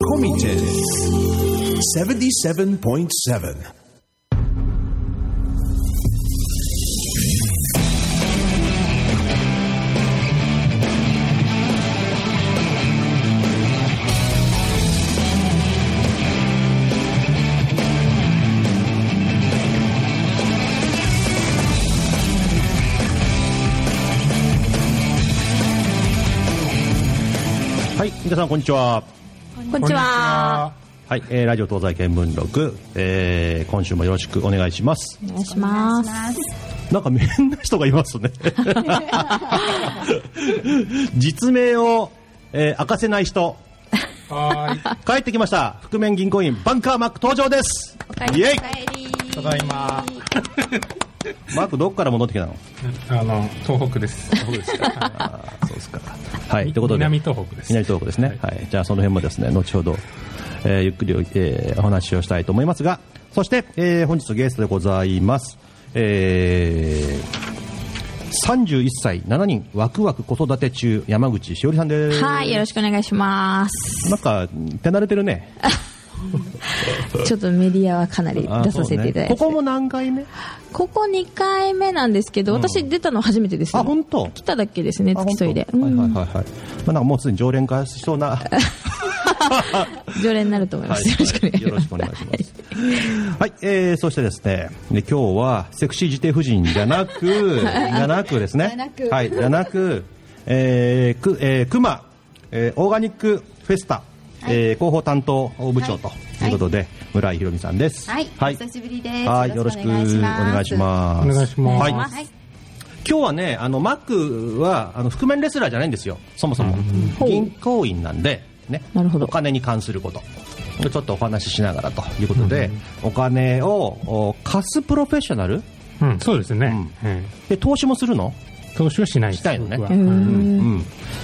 Comité 77.7. はい、皆さんこんにちは。こんにちは。はい、えー、ラジオ東西見聞録、えー、今週もよろしくお願いします。お願いします。なんか変な人がいますね。実名を、えー明かせない人。帰ってきました。覆面銀行員バンカーマック登場です。イエイただいま。マークどっから戻ってきたの？あの、東北です。そうですか。そうですか。はい、ということで。南東北です。南東北ですね、はいじゃあその辺もですね後ほど、えーゆっくり、えーお話をしたいと思いますがそして、えー本日ゲストでございます、えー31歳7人ワクワク子育て中山口しおりさんですはい、よろしくお願いします。なんか手慣れてるね ちょっとメディアはかなりあ出させていただいて。ね。ここも何回目？ここ2回目なんですけど、私出たの初めてですよ。あ本当？来ただけですね、あ付き添いで。本当？うんはいはいはい。はい、まあ、なんかもうすでに常連化しそうな。常連になると思います。よろしくお願いします。よろしくお願いします。はい、えー、そしてですね、で今日はセクシー自邸夫人じゃなく、じゃなくですね、はい、じゃなく、えー、く、えー、熊、えー、オーガニックフェスタ、えー、広報担当部長とい。うことで、村井ひろみさんです。はい、はい、お久しぶりです。はい、よろしくお願いします。お願いします。はい、はい、今日はね、あのマックはあの覆面レスラーじゃないんですよ、そもそも。銀行員なんで、ね、なるほど。お金に関すること。ちょっとお話ししながらということで、お金をお貸すプロフェッショナル？うん、そうですね。うん。うんで投資もするの、投資はしないです。したいのね。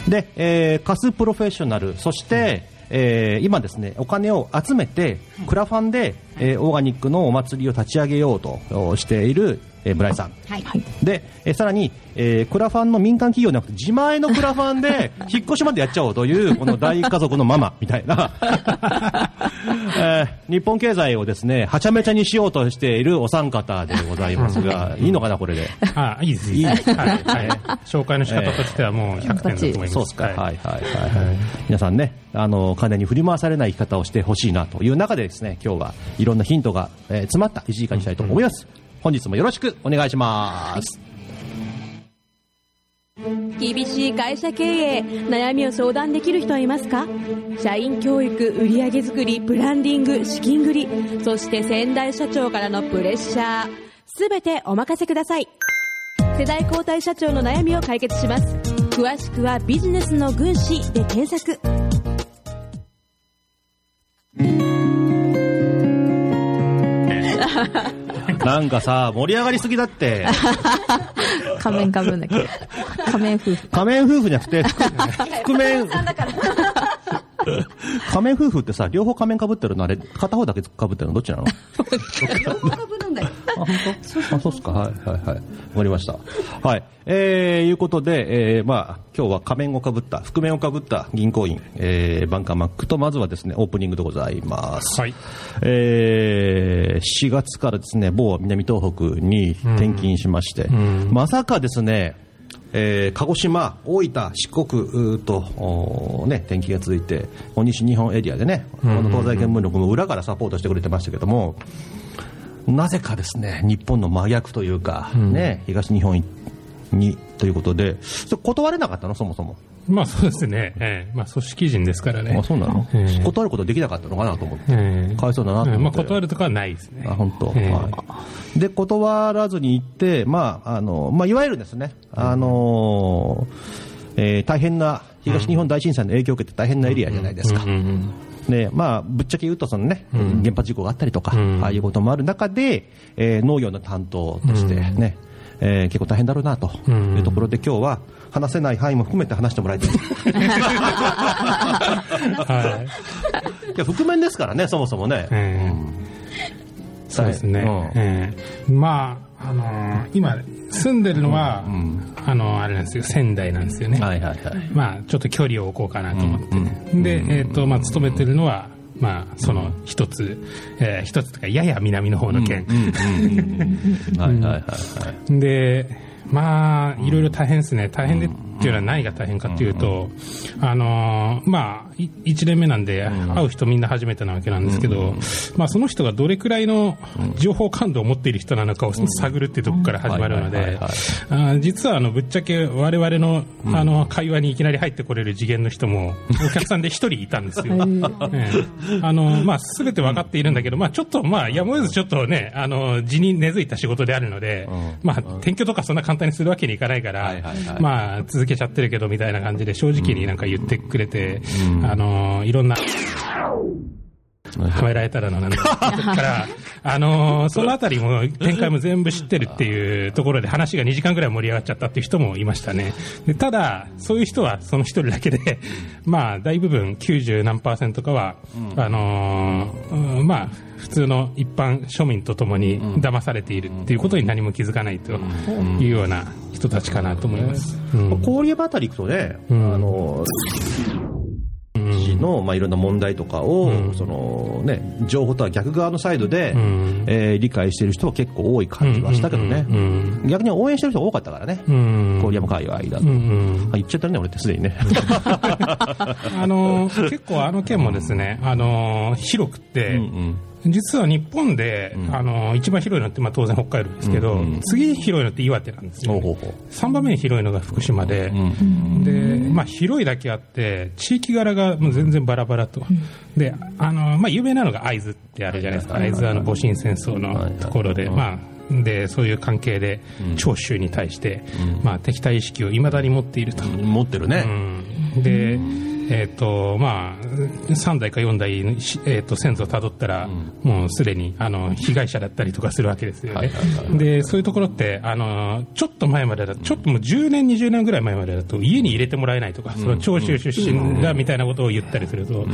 で、えー貸すプロフェッショナル。そして、えー今ですねお金を集めてクラファンで、えーオーガニックのお祭りを立ち上げようとおしている、えー、村井さん。はい、で、えーさらに、えークラファンの民間企業じゃなくて自前のクラファンで引っ越しまでやっちゃおうというこの大家族のママみたいな、えー日本経済をですねはちゃめちゃにしようとしているお三方でございますがいいのかなこれで？あ、いいです。いいです。はい。はい。紹介の仕方としてはもう100点だと思います。そうですか、はい、はい、はい、はいはい皆さんね、あの、金に振り回されない生き方をしてほしいなという中でですね、今日はいろんなヒントが、えー詰まった1時間にしたいと思います。本日もよろしくお願いします。厳しい会社経営悩みを相談できる人はいますか？社員教育売上作りブランディング資金繰りそして先代社長からのプレッシャー。すべてお任せください。世代交代社長の悩みを解決します。詳しくはビジネスの軍師で検索。なんかさ、盛り上がりすぎだって、仮面かぶんなきゃ。仮面夫婦。仮面夫婦じゃなくて、覆面、仮面夫婦ってさ、両方仮面かぶってるのあれ、片方だけかぶってるのどっちなの？両方かぶるんだよ。あ、本当？あ、そうっすか。はい、はい、はい。わかりました。はい。えー、いうことで、えー、まあ、今日は仮面をかぶった、覆面をかぶった銀行員、えー、バンカーマックと、まずはですね、オープニングでございます。はい。えー、4月からですね、某南東北に転勤しまして、まさかですね、えー鹿児島、大分、四国と、ね、天気が続いて、お西日本エリアでね、この東西見聞録も裏からサポートしてくれてましたけども、なぜかですね、日本の真逆というか、ね、東日本にということで、断れなかったの、そもそも。まあそうですね。ええまあ組織人ですからね。あそうなの、ええ断ることできなかったのかなと思って、ええかわいそうだなと思って。まあ断るとかはないですね。あ本当、ええはい、で断らずに行って、まああのまあ、いわゆるですね、あのえー大変な東日本大震災の影響を受けて大変なエリアじゃないですか。うんうんでまあ、ぶっちゃけ言うとその、ね原発事故があったりとか、うん。ああいうこともある中で、えー農業の担当としてね、えー結構大変だろうなというところで、今日は話せない範囲も含めて話してもらいたい。はい。や覆面ですからね、そもそもね。い。え。えそうですね。うん。ええ。まあ、あのー今住んでるのは、ん。あのーあれなんですよ仙台なんですよね、はいはいはい。まあちょっと距離を置こうかなと思って、うんでえっ、とまあ勤めてるのはまあその一つ、えー一つとかやや南の方の県、はいはいはいはい。でまあいろいろ大変ですね。大変でっていうのは何が大変かっていうと、あのーまあい1年目なんで会う人みんな初めてなわけなんですけど、まあその人がどれくらいの情報感度を持っている人なのかを探るっていうところから始まるので実はあのぶっちゃけ我々のあの会話にいきなり入ってこれる次元の人もお客さんで一人いたんですよ。ええ。あのまあ、全て分かっているんだけど、まあ、ちょっと、まあ、やむを得ずちょっとね、あの地に根付いた仕事であるので、まあ、転居とかそんな簡単にするわけにいかないから、まあ、続けちゃってるけどみたいな感じで、正直になんか言ってくれて、あのいろんな。はめられたらのなんだから、あのーそのあたりも展開も全部知ってるってい。うところで話が2時間ぐらい。盛り上がっちゃったってい。う人もい。ましたね。でただ、そうい。う人はその一人だけで、まあ大部分90何パーセントかは、あのーうんまあ普通の一般庶民とともに騙されてい。るってい。うことに何も気づかない。とい。うような人たちかなと思い。ます。うん郡山あたり行くとね、んあの、の、まあ、いろんな問題とかを、そのね、情報とは逆側のサイドで、ん。えー理解してる人は結構多い感じはしたけどね、うん。逆に応援してる人が多かったからね、うん。郡山界隈だと。うん。うん。あ言っちゃったね、俺ってすでにね。あのー結構あの件もですね、あのー広くて、うん実は日本で、あのー一番広いのって、まあ、当然北海道ですけど、うんうん次に広いのって岩手なんですよ、ほうほうほう。3番目に広いのが福島で、うんでまあ、広いだけあって、地域柄がもう全然バラバラと、であのまあ、有名なのが会津ってあるじゃないですか、はい会津はあの戊辰戦争はいのはいところで、うんまあ、でそういう関係で、長州に対して、まあ、敵対意識をいまだに持っていると。持ってるね。うん。で、えっ、と、まあ、3代か4代、しえっ、と、先祖をたどったら、もうすでに、あの、被害者だったりとかするわけですよね。で、そういうところって、あの、ちょっと前までだと、ちょっともう10年、20年ぐらい前までだと、家に入れてもらえないとか、その長州出身だみたいなことを言ったりすると、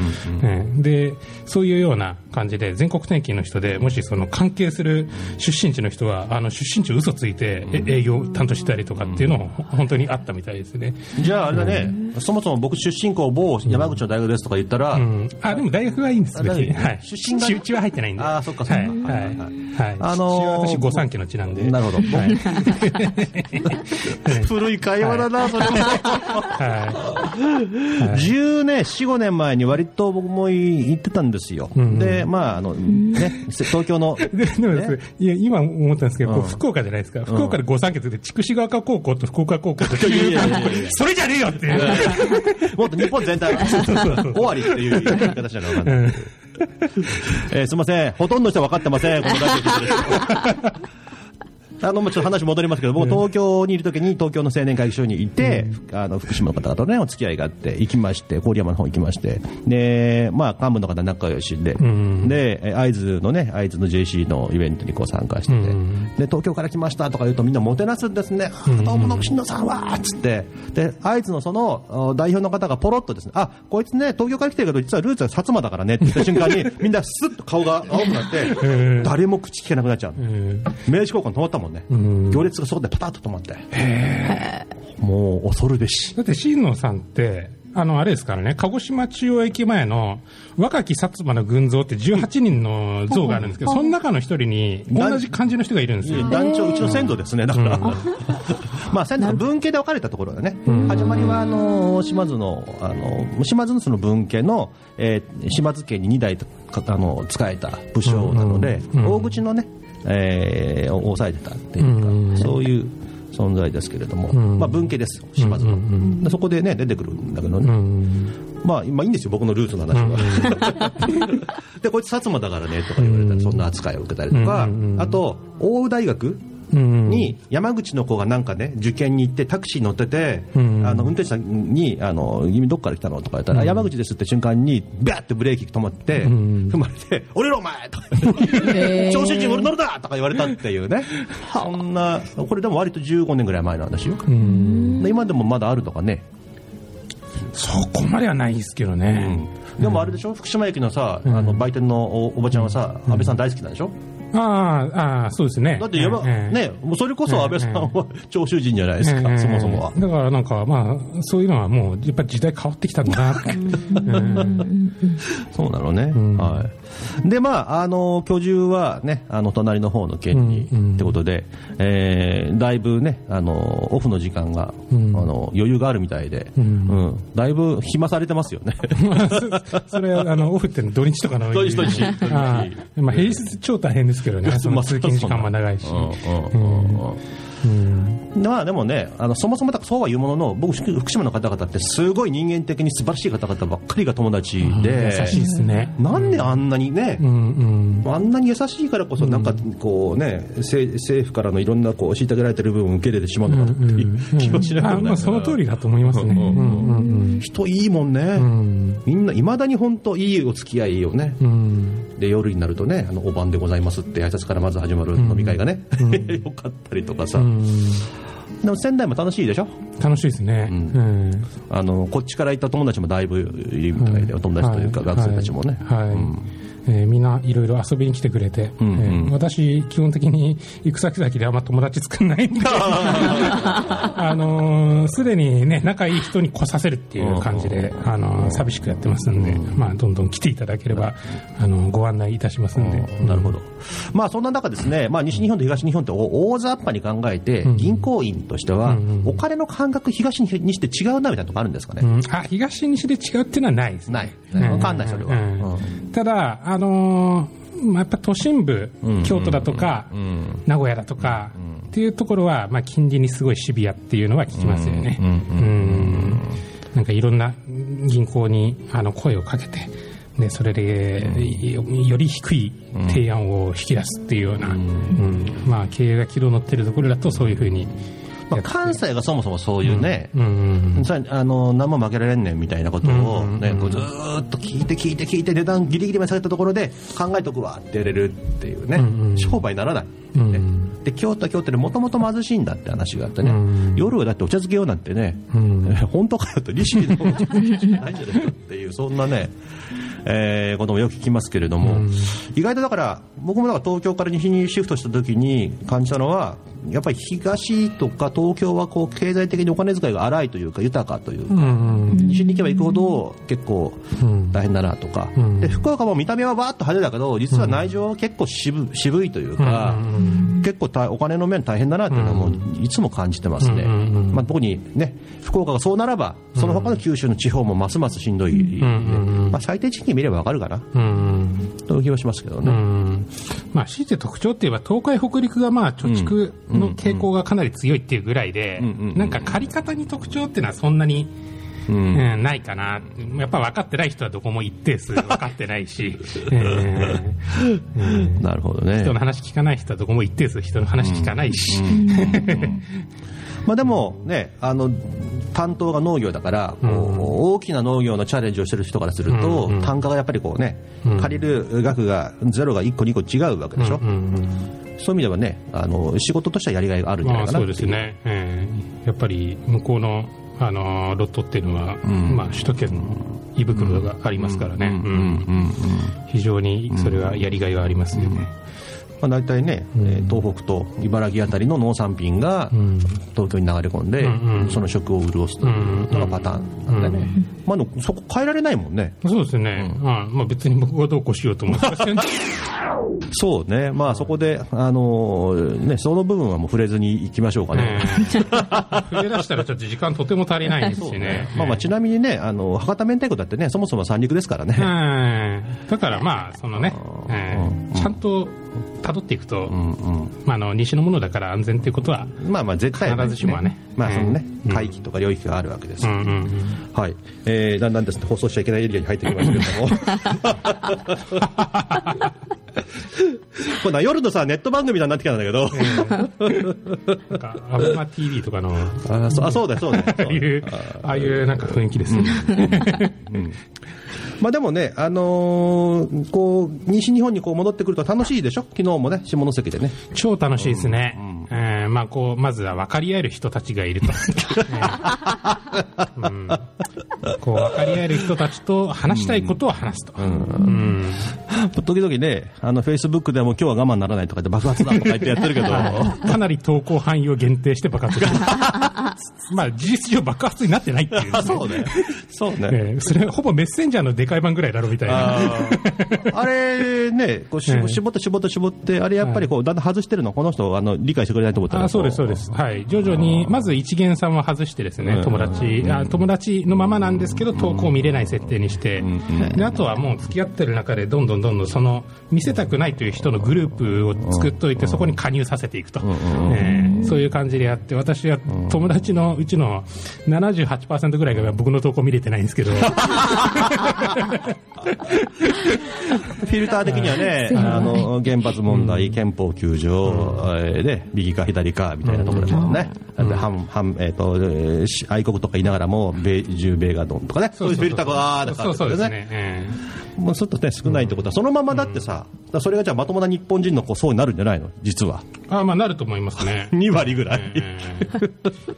ええで、そういうような感じで、全国転勤の人で、もしその関係する出身地の人は、あの、出身地嘘ついて、え営業担当してたりとかっていうのも、本当にあったみたいですね。じゃああれだね、そもそも僕出身校某山口の大学ですとか言ったら、うん、あでも大学はいいんです、別出身がうちは入ってないんで。あーそっかそっかはい、はい、はい。あのー私、御三家の地なんで。なるほどはい。古い会話だな、それも。は10年、4、5年前に割と僕も行ってたんですよ。で、まあ、あの、ね、東京の、い。ででもいや、今思ったんですけど、こううん福岡じゃないですか。福岡で御三家って筑紫川丘高校と福岡高校と それじゃねえよっていう。もっと日本全体、終わりっていう言い方しなきゃわかんない。えーすみません、ほとんどの人は分かってません、このラあの、まあちょっと話戻りますけど、僕、東京にいるときに、東京の青年会議所にいて、あの、福島の方々とね、お付き合いがあって、行きまして、郡山の方行きまして、で、まあ、幹部の方仲良しで、ん。で、え会津のね、会津の JC のイベントにこう参加してて、うん。で、東京から来ましたとか言うとみんなもてなすんですね。あどうもの新野さんはつって。で、会津のそのお代表の方がポロッとですね、あ、こいつね、東京から来てるけど、実はルーツは薩摩だからねって言った瞬間に、みんなスッと顔が青くなって、誰も口聞けなくなっちゃう。名刺交換止まったもんね。行列がそこでパタッと止まって。もう恐るべし。だって、新野さんって、あの、あれですからね、鹿児島中央駅前の若き薩摩の群像って18人の像があるんですけど、その中の一人に同じ感じの人がいるんですよ。団長、うちの先祖ですね、だから。まあ、先祖が分家で分かれたところだね。始まりは、あの、島津の、あの、島津のその分家の、えー島津家に2代かあの、仕えた武将なので、大口のね、えー、を抑えてたっていうか、うん。そういう存在ですけれども、ん。まあ、分家です、島津の。そこでね、出てくるんだけどね。うんまあ、今いいんですよ、僕のルーツの話は。で、こいつ薩摩だからね、とか言われたら、そんな扱いを受けたりとか、うんあと、大宇大学うんに山口の子がなんかね、受験に行ってタクシーに乗ってて、うん。あの運転手さんに、あの君どっから来たの？とか言ったら、あ山口ですって瞬間に、バーってブレーキ止まって、ん。踏まれて、降りろお前とか言って、調子人俺乗るなとか言われたっていうね、そんな、これでも割と15年ぐらい前の話よ。うん。で今でもまだあるとかね。そこまではないですけどね。でもあれでしょ？福島駅のさ、あの売店のおおばちゃんはさ、安倍さん大好きなんでしょ？ああ、ああ、そうですね。だって山、ええね、もうそれこそ安倍さんは長州人じゃないですか、ええそもそもは。だからなんか、まあ、そういうのはもう、やっぱり時代変わってきたんだなそうなのね。ん。はい。で、まあ、あの、居住はね、あの、隣の方の県に、うんうん。ってことで、えー、だいぶね、あの、オフの時間が、うん。あの、余裕があるみたいで、ううん。ん、だいぶ暇されてますよね。そそれは、あの、オフって土日とかの。土日土日。まあ、平日超大変ですけどね。その通勤時間も長いし。うんうんうんうんうんまあでもね、あのそもそもそうは言うものの、僕、福島の方々って、すごい人間的に素晴らしい方々ばっかりが友達で、優しいですね。なんであんなにね、うんうん。あんなに優しいからこそ、なんかこうね、政政府からのいろんなこう虐げられてる部分を受け入れてしまうのかなっていう気もしなくもないあまあ、その通りだと思いますね。うんうんうん人いいもんね、うん。みんないまだに本当、いいお付き合いをね、うん。で夜になるとね、あのお晩でございますって挨拶からまず始まる飲み会がね、よかったりとかさ、うん。でも仙台も楽しいでしょ？楽しいですね。ううんん。あのこっちから行った友達もだいぶいるみたいで、お友達というか、学生たちもね。はい。はいうんえーみんないろいろ遊びに来てくれて、うんうん。えー私、基本的に行く先々であんま友達作んないんで、あのーすでにね、仲いい人に来させるっていう感じで、あのー寂しくやってますんで、まあ、どんどん来ていただければ、あのーご案内いたしますんで。うんなるほど、まあ、そんな中、ですね、まあ、西日本と東日本って大雑把に考えて、ん。銀行員としては、お金の感覚、東にして違うなみたいなとこあるんですかね？うん。あ東西で違うっていうのはないですね。ない。うんわかんないそれは。ただ、あのーまあ、やっぱ都心部、うん京都だとか、うん名古屋だとか、っていうところは、まあ、金利にすごいシビアっていうのは聞きますよね。うんなんかいろんな銀行にあの声をかけて、でそれでよより低い提案を引き出すっていうような、うん。まあ、経営が軌道乗ってるところだとそういうふうにまあ、関西がそもそもそういうね、うんうんさあの何も負けられんねんみたいなことを、ねうんこうずーっと聞いて聞いて聞いて値段ギリギリまで下げたところで考えとくわってやれるっていうね、うんうん。商売にならない、うんね。で京都は京都でもともと貧しいんだって話があってね、うん。夜はだってお茶漬けようなんてね、うん。本当かよと利子のお茶漬けしかないんじゃないかっていうそんなね、えーこともよく聞きますけれども、うん。意外とだから僕もだから東京から西にシフトした時に感じたのはやっぱり東とか東京はこう経済的にお金遣いが荒いというか豊かというか、うんうん。西に行けば行くほど結構うん。大変だなとか、うん。で福岡も見た目はわーっと派手だけど実は内情は結構渋渋いというか、結構大お金の面大変だなっていうのはもういつも感じてますね、うんうんうん。まあ、特にね福岡がそうならばその他の九州の地方もますますしんどい、ん。うんうんまあ、最低賃金見ればわかるかな？うん。という気はしますけどうね。ん。まあ、強いて特徴って言えば、東海、北陸がまあ貯蓄の傾向がかなり強いっていうぐらいでなんか借り方に特徴っていうのはそんなに、うん。うんないかな、やっぱ分かってない人はどこも一定数分かってないし、えーうんなるほどね。人の話聞かない人はどこも一定数人の話聞かないし、まあ、でもね、あの担当が農業だから、こううん大きな農業のチャレンジをしてる人からすると、うんうん単価がやっぱりこうね、うん。借りる額がゼロが1個、2個違うわけでしょ、うんうんそういう意味ではね、あの仕事としてはやりがいがあるんじゃないかなまあそうですね、えーやっぱり向こうの、あのーロットっていうのは、ん。まあ、首都圏の胃袋がありますからね、うん。うん。うん。うん。非常にそれはやりがいがありますよね。まあ、大体ね、えー東北と茨城あたりの農産品がうん。東京に流れ込んで、うんうん。その食を潤すというのがパターンなんでね、まあ、でもそこ変えられないもんね。そうですね、うん。まあ、別に僕がどうこうしようと思ってません そうね、まあ、そこで、あのーね、その部分はもう触れずにいきましょうかね。触れ出したらちょっと時間とても足りないですしね。まあまあ、ちなみにね、あの博多明太子だってね、そもそも三陸ですからね。うんだからまあ、そのね、えーちゃんと辿っていくと、うんうん。まあ、あの西のものだから安全っていうことは、まあまあ絶対、必ずしもはね。まあそのね、うん。海域とか領域があるわけです。よ、うんうんうん。はい、えー、だんだんですね放送しちゃいけないエリアに入ってきましたけれども。今度は夜のさネット番組みたいになってきたんだけど、なんか、アベマ TV とかの、あそあそうだよそうだよ。ああいう、ああいうなんか雰囲気ですね。まあでもね、あのーこう西日本にこう戻ってくると楽しいでしょ、昨日もね、下関でね。超楽しいですね。えーまあ、こう、まずは分かり合える人たちがいると。え ーうん。こう、分かり合える人たちと話したいことを話すと。うん。時々ね、あの、フェイスブックでも今日は我慢ならないとか言って爆発だとか言ってやってるけど、かなり投稿範囲を限定して爆発 まあ事実上爆発になってないっていう、あそうね。そうね。ねそれほぼメッセンジャーのでかい版ぐらいだろみたいな。あれね、こう絞って絞って絞って、あれやっぱりこう、だんだん外してるの、この人、あの、理解してくれないと思ったら。あそうです、そうです。はい。徐々に、まず一元さんは外してですね、友達、あ友達のままなんですけど、投稿見れない設定にして、で、あとはもう付き合ってる中で、どんどんどんどんその、見せたくないという人のグループを作っといて、そこに加入させていくと。えーそういう感じでやって、私は友達のうちの78%ぐらいが僕の投稿見れてないんですけど、フィルター的にはね、あの、原発問題、憲法9条、えーで、右か左か、みたいなところですね。だって反、反、えっと、えーし愛国とか言いながらも、米、中米がどんとかね、そういうフィルターが、だからそうですね。えもうちょっとね、少ないってことは、そのままだってさ、それがじゃあまともな日本人のこう層になるんじゃないの？実は。ーあまあ、なると思いますね。2割ぐらい。えー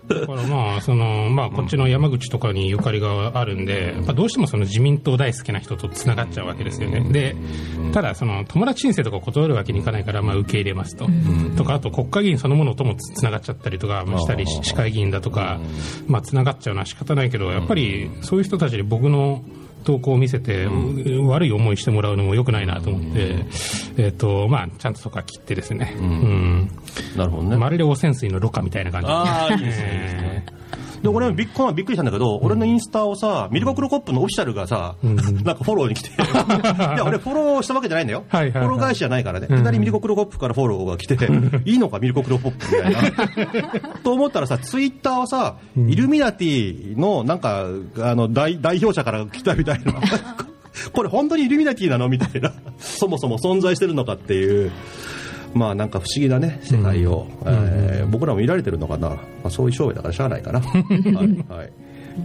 だからまあ、その、まあ、こっちの山口とかにゆかりがあるんで、やっぱどうしてもその自民党大好きな人と繋がっちゃうわけですよね。で、ただ、その、友達申請とか断るわけにいかないから、まあ、受け入れますと。とか、あと国会議員そのものとも繋がっちゃったりとか、まあしたり、市会議員だとか、まあ、繋がっちゃうのは仕方ないけど、やっぱり、そういう人たちに僕の、投稿を見せて、悪い思いしてもらうのも良くないなと思って、えっ、と、まあ、ちゃんとそこは切ってですね。うんなるほどね。まるで汚染水のろ過みたいな感じで。ああ、いいですね、で俺もびっこの前びっくりしたんだけど、俺のインスタをさ、ミルコクロコップのオフィシャルがさ、なんかフォローに来て、いや、俺フォローしたわけじゃないんだよ。フォロー返しじゃないからね。うんいきなりミルコクロコップからフォローが来て、いいのか、ミルコクロコップみたいな。と思ったらさ、ツイッターはさ、イルミナティの、なんか、あの、代代表者から来たみたいな。これ本当にイルミナティなの？みたいな。そもそも存在してるのかっていう。まあなんか不思議なね、世界を、えー僕らも見られてるのかな。まあそういう商売だからしゃあないかな。はい。はい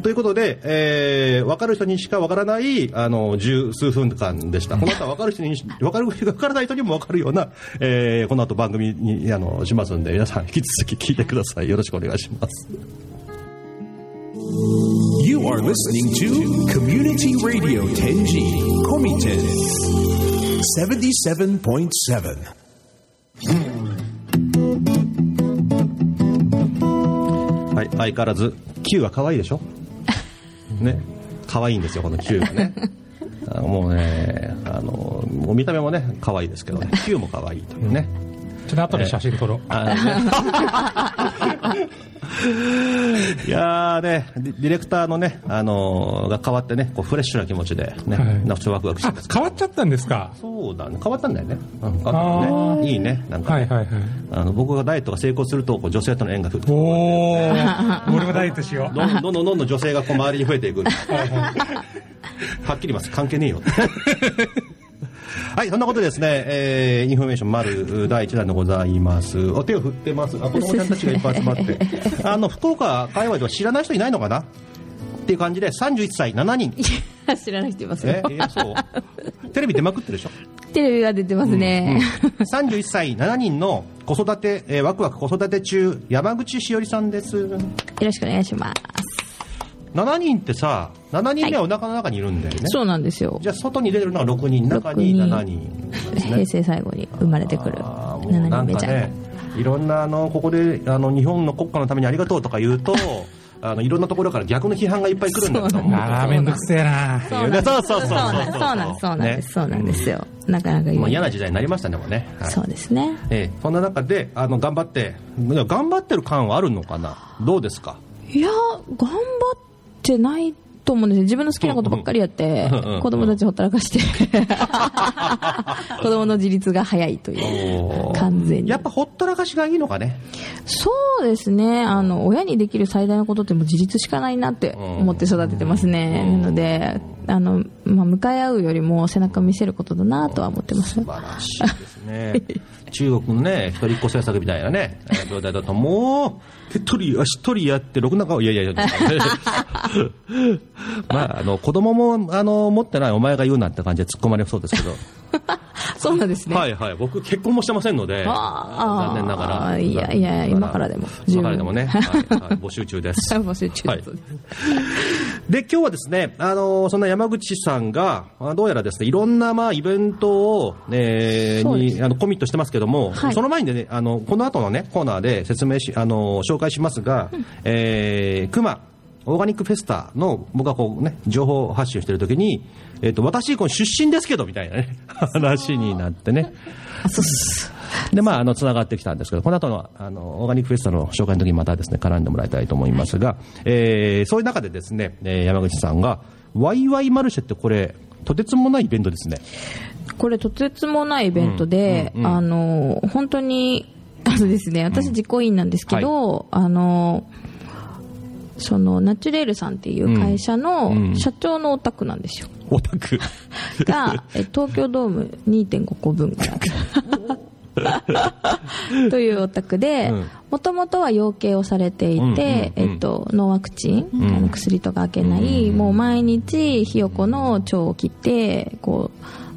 ということで、えー、分かる人にしか分からない、あの、十数分間でした。この後は分かる人にし、分かる、分からない人にも分かるような、えー、この後番組に、あの、しますんで、皆さん引き続き聞いてください。よろしくお願いします。You are listening to Community Radio Tenji Komiten 77.7. はい、相変わらず、Q は可愛いでしょ？ね。可愛いんですよ、この Q がね。あもうね、あの、もう見た目もね、可愛いですけどね、Q も可愛いというね。ちょっと後で写真撮ろう。あのね いやーね、ディレクターのね、あのーが変わってね、こうフレッシュな気持ちでね、はいなんワクワクして変わっちゃったんですか？そうだね、変わったんだよね。うん、変わったあね。いいね、なんか、はいはいはい。あの僕がダイエットが成功すると、こう女性との縁が増えておー、俺もダイエットしよう。どんどんどんどんどんどん女性がこう周りに増えていく。はっきり言います。関係ねえよ。はい、そんなことでですね、えー、インフォメーション丸第1弾でございます。お手を振ってます。あ、子供ちゃんたちがいっぱい集まって。あの、福岡界隈では知らない人いないのかな？っていう感じで、31歳7人。知らない人いますよえ、えそうテレビ出まくってるでしょ？テレビが出てますね、31歳7人の子育て、えーワクワク子育て中、山口しおりさんです。よろしくお願いします7人ってさ、7人目はお腹の中にいるんだよね。そうなんですよ。じゃあ外に出てるのは6人、中に六人。7人ですね。平。成最後に生まれてくる。7あーもうな人目ちゃん、ね、いろんなあのここであの日本の国家のためにありがとうとか言うと、あのいろんなところから逆の批判がいっぱい来るんだけども。あー、めんどくせえな。そうなんです。そうそうそうそうそうなんです。そうなんです。よなかなかいい。まあ嫌な時代になりましたね、もうね。はいそうですね。ええ。そんな中であの頑張って、頑張ってる感はあるのかな、どうですか、いや頑張ってないと思うんですよ。自分の好きなことばっかりやってうん。うん子供たちほったらかして。子供の自立が早いという完全に。やっぱほったらかしがいいのかね、そうですね。あの親にできる最大のことってもう自立しかないなって思って育ててますね、うん。なのであの、まあ、向かい合うよりも背中を見せることだなとは思ってます。素晴らしいですね。中国のね、一人っ子政策みたいなね、え ー状態だともう、手っ取り足取りやって、ろくな顔、いやいやいや、まあ、あの、子供も、あの、持ってないお前が言うなって感じで突っ込まれそうですけど、そうなんですね、はいはい、僕結婚もしてませんので、残念ながら。いやい。や今からでも。今からでもね、はい。はい。募集中です。募集中はい。です、で、今日はですね、あのそんな山口さんが、あどうやらですね、いろんな、まあ、イベントを、えーに、あの、コミットしてますけども、はい。その前にね、あの、この後のね、コーナーで説明し、あの紹介しますが、えー、熊、オーガニックフェスタの、僕がこうね、情報発信してるときに、えっ、と、私、この出身ですけど、みたいなね、話になってね。で、まあ、あの、つながってきたんですけど、この後の、あの、オーガニックフェスタの紹介の時にまたですね、絡んでもらいたいと思いますが、えーそういう中でですね、えー山口さんが、ワイワイマルシェってこれ、とてつもないイベントですね。これとてつもないイベントで、うんうんうん。あの本当にあのですね私実行委員なんですけど、あのそのナチュレールさんっていう会社うんの社長のお宅なんですよ、オタク。がえ東京ドーム2.5個分ぐらい。というお宅でうん。もともとは養鶏をされていて、うんうんうんえっと、ノーワクチン、あの薬とか開けない、もう毎日ひよこの腸を切ってこ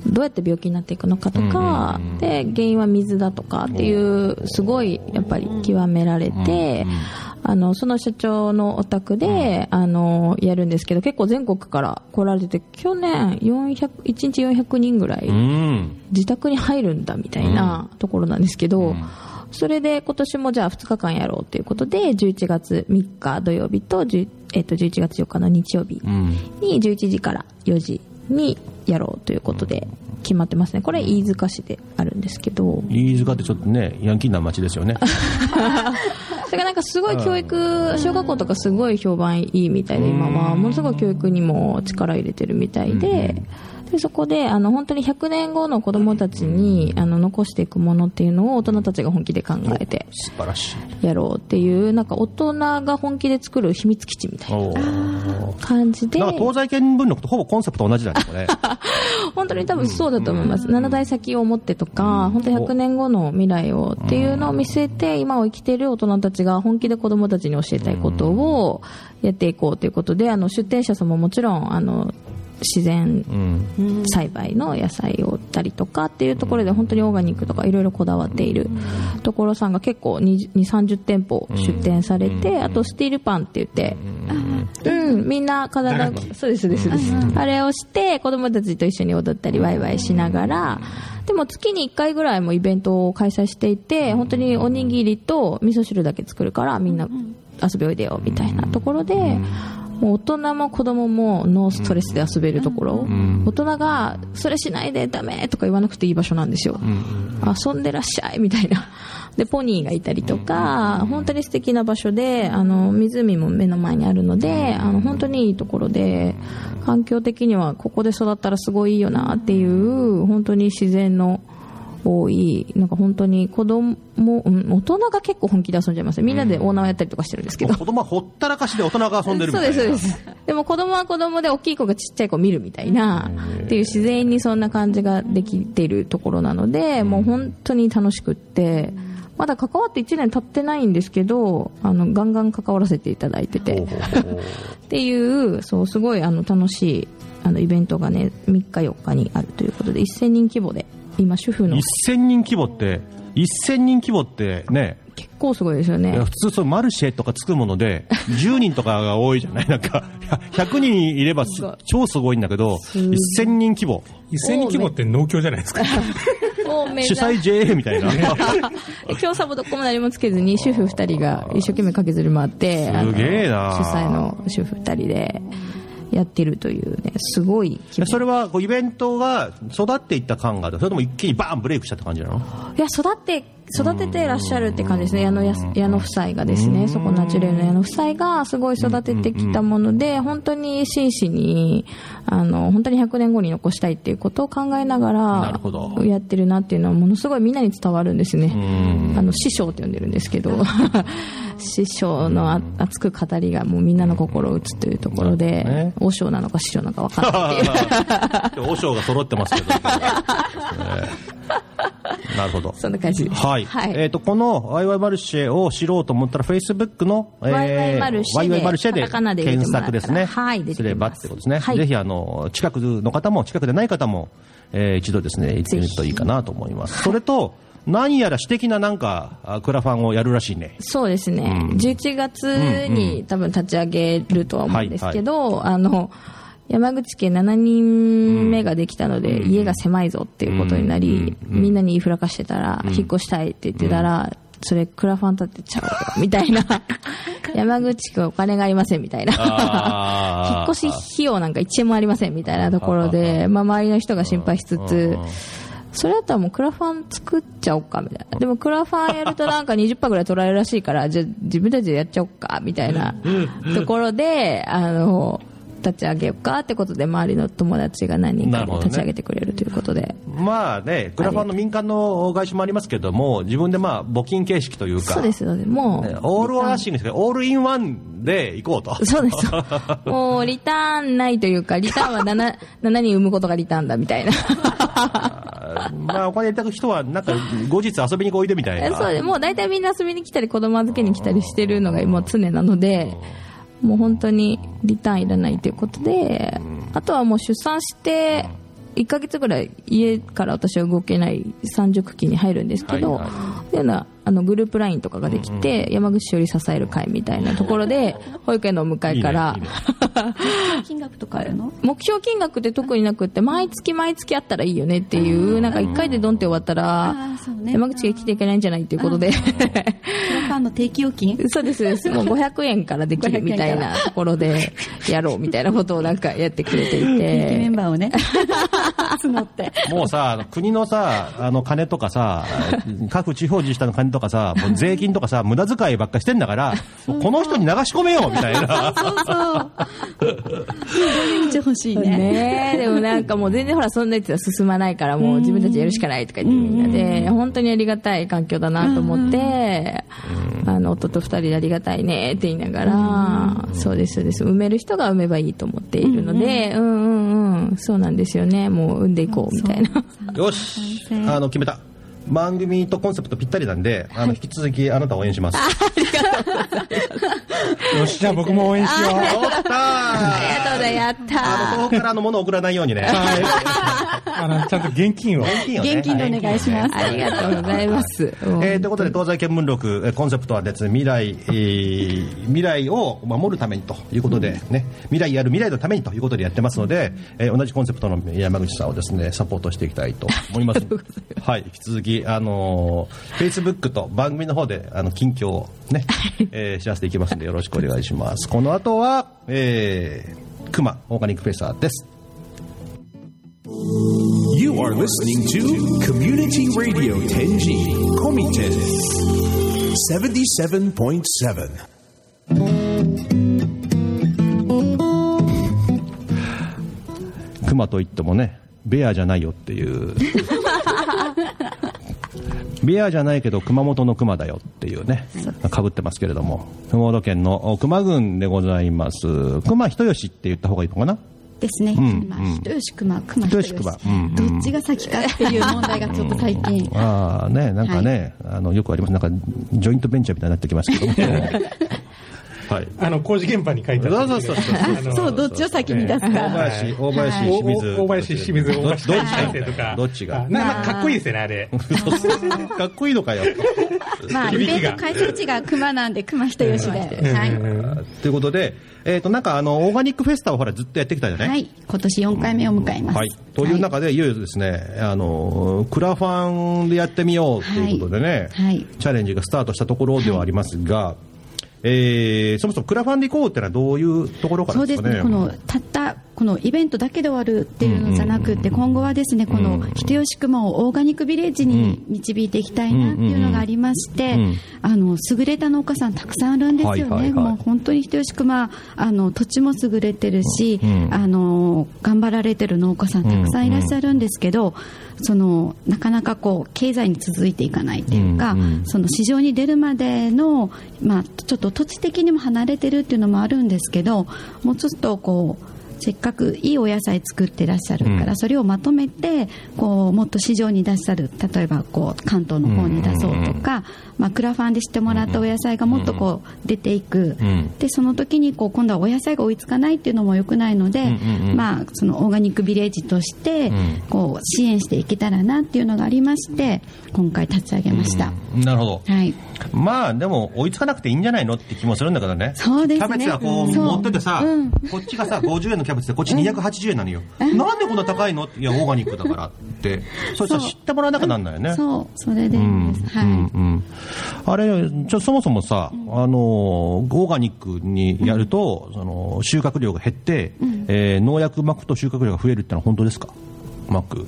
うどうやって病気になっていくのかとか、で原因は水だとかっていうすごいやっぱり極められて、あのその社長のお宅で、あのやるんですけど結構全国から来られてて去年400 1日400人ぐらいうん。自宅に入るんだみたいなところなんですけど、それで今年もじゃあ2日間やろうということで11月3日土曜日と,、10えっと11月4日の日曜日うん。に11時から4時にやろうということで決まってますねこれ飯塚市であるんですけど飯塚ってちょっとね、ヤンキーな街ですよね。それがなんかすごい教育小学校とかすごい評判いいみたいで今はものすごい教育にも力入れてるみたいで。でそこであの本当に100年後の子供たちにあの残していくものっていうのを大人たちが本気で考えて素晴らしい。やろうっていうなんか大人が本気で作る秘密基地みたいおなー。感じで。なんか東西見聞録とほぼコンセプト同じだね、これ。本当に多分そうだと思います、7代先を持ってとか、本当に100年後の未来をっていうのを見据えて、今を生きている大人たちが本気で子供たちに教えたいことをやっていこうということで、あの出店者さんももちろんあの自然うん。栽培の野菜を売ったりとかっていうところで本当にオーガニックとかいろいろこだわっているところさんが結構2 30店舗出店されて、あとスティールパンって言って、うん、みんな体そうですそうです。そうですあれをして子供たちと一緒に踊ったりワイワイしながらでも月に1回ぐらいもイベントを開催していて本当におにぎりと味噌汁だけ作るからみんな遊びおいでよみたいなところでもう大人も子供もノーストレスで遊べるところ、大人がそれしないでダメとか言わなくていい場所なんですよ、遊んでらっしゃいみたいな。でポニーがいたりとか本当に素敵な場所であの湖も目の前にあるのであの本当にいいところで環境的にはここで育ったらすごいいいよなっていう本当に自然の多い。なんか本当に子供、うん、大人が結構本気で遊んじゃいますみんなで大縄やったりとかしてるんですけど、子供はほったらかしで大人が遊んでるみたいな。そうです、そうです。でも子供は子供で大きい子がちっちゃい子を見るみたいな、っていう自然にそんな感じができているところなので、もう本当に楽しくって、まだ関わって1年経ってないんですけど、あの、ガンガン関わらせていただいてて、っていう、そう、すごいあの楽しい、あの、イベントがね、3日4日にあるということで、1000人規模で、今主婦の、1000人規模って、1000人規模ってね、結構すごいですよね。普通そうマルシェとかつくもので、10人とかが多いじゃない。なんか、100人いれば超すごいんだけど、1000人規模。1000人規模って農協じゃないですか。主催 JA みたいな。今日サボどこも何もつけずに主婦2人が一生懸命駆けずり回ってあのすげえな。主催の主婦2人でやってるというねすごいそれはこうイベントが育っていった感があるそれとも一気にバーンブレイクしたって感じなの？いや育って育ててらっしゃるって感じですね。矢野や矢野夫妻がですね。そこナチュレルの矢野夫妻がすごい育ててきたもので本当に真摯にあの本当に100年後に残したいっていうことを考えながらやってるなっていうのはものすごいみんなに伝わるんですね。ん。あの師匠って呼んでるんですけど。師匠のあ熱く語りがもうみんなの心を打つというところで、ね。和尚なのか師匠なのか分からないっていう。和尚が揃ってますけど、ね なるほど。そんな感じです。はい、はい。えっ、とこのワイワイマルシェを知ろうと思ったらフェイスブックの、えーワイワイマルシェで検索ですね、はいす。すればってことですね、はい。ぜひあの近くの方も近くでない方も、えー一度ですね行ってみるといいかなと思います。それと何やら私的ななんか、あクラファンをやるらしいね。そうですね、11月に多分立ち上げるとは思うんですけど、あの山口県7人目ができたので、家が狭いぞっていうことになり、みんなに言いふらかしてたら、引っ越したいって言ってたら、それクラファン立てちゃおうみたいな。山口区お金がありませんみたいな。引っ越し費用なんか1円もありませんみたいなところで、まあ、周りの人が心配しつつ、それだったらもうクラファン作っちゃおうかみたいな。でもクラファンやるとなんか20%ぐらい取られるらしいから、じゃあ自分たちでやっちゃおうかみたいなところで、あの、立ち上げようかってことで周りの友達が何人か立ち上げてくれるということで。まあね、クラファンの民間の会社もありますけども、自分でまあ募金形式というか、そうですよね。もねう。オールオアラッシングですけど、オールインワンで行こうと。そうですよ。もうリターンないというか、リターンは 7, 7 人産むことがリターンだみたいな。まあ、お金いただく人は、なんか、後日遊びにおいでみたいな。そうで、もう大体みんな遊びに来たり子供預けに来たりしてるのがもう常なので、もう本当にリターンいらないということで、あとはもう出産して、1ヶ月ぐらい家から私は動けない三熟期に入るんですけど、はいはっていうのはあのグループ LINE とかができて、山口市より支える会みたいなところで、保育園のお迎えから、金額とか。あるの目標金額って特になくって、毎月毎月あったらいいよねっていう、なんか1回でドンって終わったあらね。山口が生きていけないんじゃないっていうことで、クラファンの定期預金。そうです、そうです。もう500円からできるみたいなところで、やろうみたいなことをなんかやってくれてい定期メンて。バーをね。募って。もうさ、国のさ、あの金とかさ、各地方自治体の金とかさ、もう税金とかさ、無駄遣いばっかりしてんだから、もうこの人に流し込めようみたいな。そうそう。めっちゃ欲しいねねえ、でもなん。かもう。全然ほらそんなやつは進まないからもう自分たちでやるしかないとか言ってみんなで、本当にありがたい環境だなと思って、あの、夫と二人でありがたいねって言いながら、そう。です、そう。です。埋める人が埋めばいいと思っているので、うんう。んうん、そうなんですよね。もう産んでいこう。みたいな。よし、あの、決めた。番組とコンセプトぴったりなんで、あの、引き続きあなたを応援します。よし、じゃあ僕も応援しよう。やったーありがとうございます。やったあの、からのものを送らないようにね。あの、ちゃんと現金を。現金をね現金でお願いしますありがとうございます。うんえーということで、東西見聞録、えーコンセプトはですね、未来、えー未来を守るためにということで、ね、未来やる未来のためにということでやってますので、えー同じコンセプトの山口さんをですね、サポートしていきたいと思います。はい、引き続き、あのー、Facebook と番組の方で、あの、近況をね、えー知らせていきますので、よろしくお願いします。この後は、えー、熊オーガニックフェイサーです。You are listening to Community Radio Tenji Komiten 77.7. 熊といってもね、ベアじゃないよっていう。ベアじゃないけど熊本の熊だよっていうね、かぶってますけれども、熊本県の熊郡でございます。熊人吉って言った方がいいのかな？ですね、んまあ人吉熊熊人吉熊。うんうん。どっちが先かっていう問題がちょっと最近。ああね、なんかね、あの、よくあります。なんか、ジョイントベンチャーみたいになってきますけども。はい。あの、工事現場に書いてある。そうどっちを先に出す大か林、大林、お清水。お大林、清水、大橋どっち大生とか。どっちが？あななんかかっこいいですよね、あれ。かっこいいのかよ。まあイベント開催地が熊なんで熊人吉ではい、ということで、えっ、と、なんか、あの、オーガニックフェスタをほら、ずっとやってきたじゃない？はい、今年4回目を迎えます、はい。という中で、いよいよですね、あの、クラファンでやってみようということでね、はい。はい。チャレンジがスタートしたところではありますが、えーそもそもクラファンでいこうってのはどういうところからそうでかね？ですね、このたったこのイベントだけで終わるっていうのじゃなくて、今後はですねこの人吉熊をオーガニックビレッジに導いていきたいなっていうのがありまして、うんあの優れた農家さんたくさんあるんですよね、もう本当に人吉熊あの土地も優れてるし、うんあの頑張られてる農家さんたくさんいらっしゃるんですけど、そのなかなかこう経済に続いていかないというか、その市場に出るまでの、まあ、ちょっと土地的にも離れてるっていうのもあるんですけどもうちょっとこうせっかくいいお野菜作ってらっしゃるから、うん。それをまとめてこうもっと市場に出したる例えばこう関東の方に出そうとか、まあ、クラファンで知ってもらったお野菜がもっとこう出ていく、うん。でその時にこう今度はお野菜が追いつかないっていうのも良くないので、まあ、そのオーガニックビレッジとしてうんこう支援していけたらなっていうのがありまして今回立ち上げました。なるほど。はいまあでも追いつかなくていいんじゃないのって気もするんだけどね。そうですね。キャベツがこう持っててさ、う。んこっちがさ50円のキャベツでこっち280円なのよ。なんでこんな高いの？いやオーガニックだからって。それさそう。知ってもらわなきゃなんないよね。そう。それでうん。うんうん。あれちょそもそもさ、あのオーガニックにやると、その収穫量が減って、えー農薬まくと収穫量が増えるってのは本当ですか？まく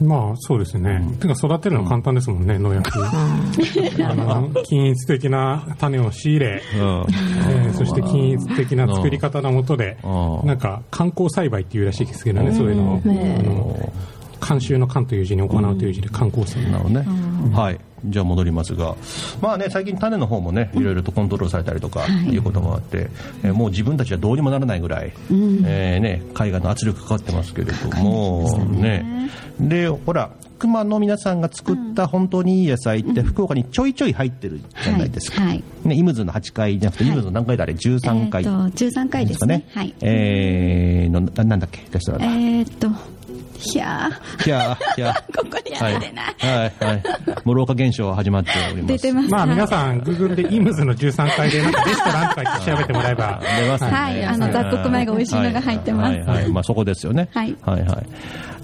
まあそうですね、てか育てるのは簡単ですもんね、農薬、あの均一的な種を仕入れ、えーそして均一的な作り方のもとで、うん。なんか観光栽培っていうらしいですけどね、そういうのを、あの監修の監という字に行うという字で監行栽培。なるほどね、はい。じゃあ戻りますが、まあね、最近、種の方もね、いろいろとコントロールされたりとかい。うこともあって、えーもう自分たちはどうにもならないぐらい、えーね、海外の圧力かかってますけれども、ね、で、ほら、熊の皆さんが作った本当にいい野菜って、福岡にちょいちょい入ってるじゃないですか。はいはいね、イムズの8階じゃなくて、イムズの何階だあれ、13階。えーと13階ですねはいえーのななんだっけ、レストランだ。えーっといやいやいや、ここにはい、は出てない、はい、はい。諸岡現象は始まっております。出てますまあはい皆さん、グーグルでイムズの13階で、なんかレストランとか言って調べてもらえば、出ますね。はいあの雑穀米が美味しいのが入ってますはい、はいはいまあそこですよね。はいはい、はい。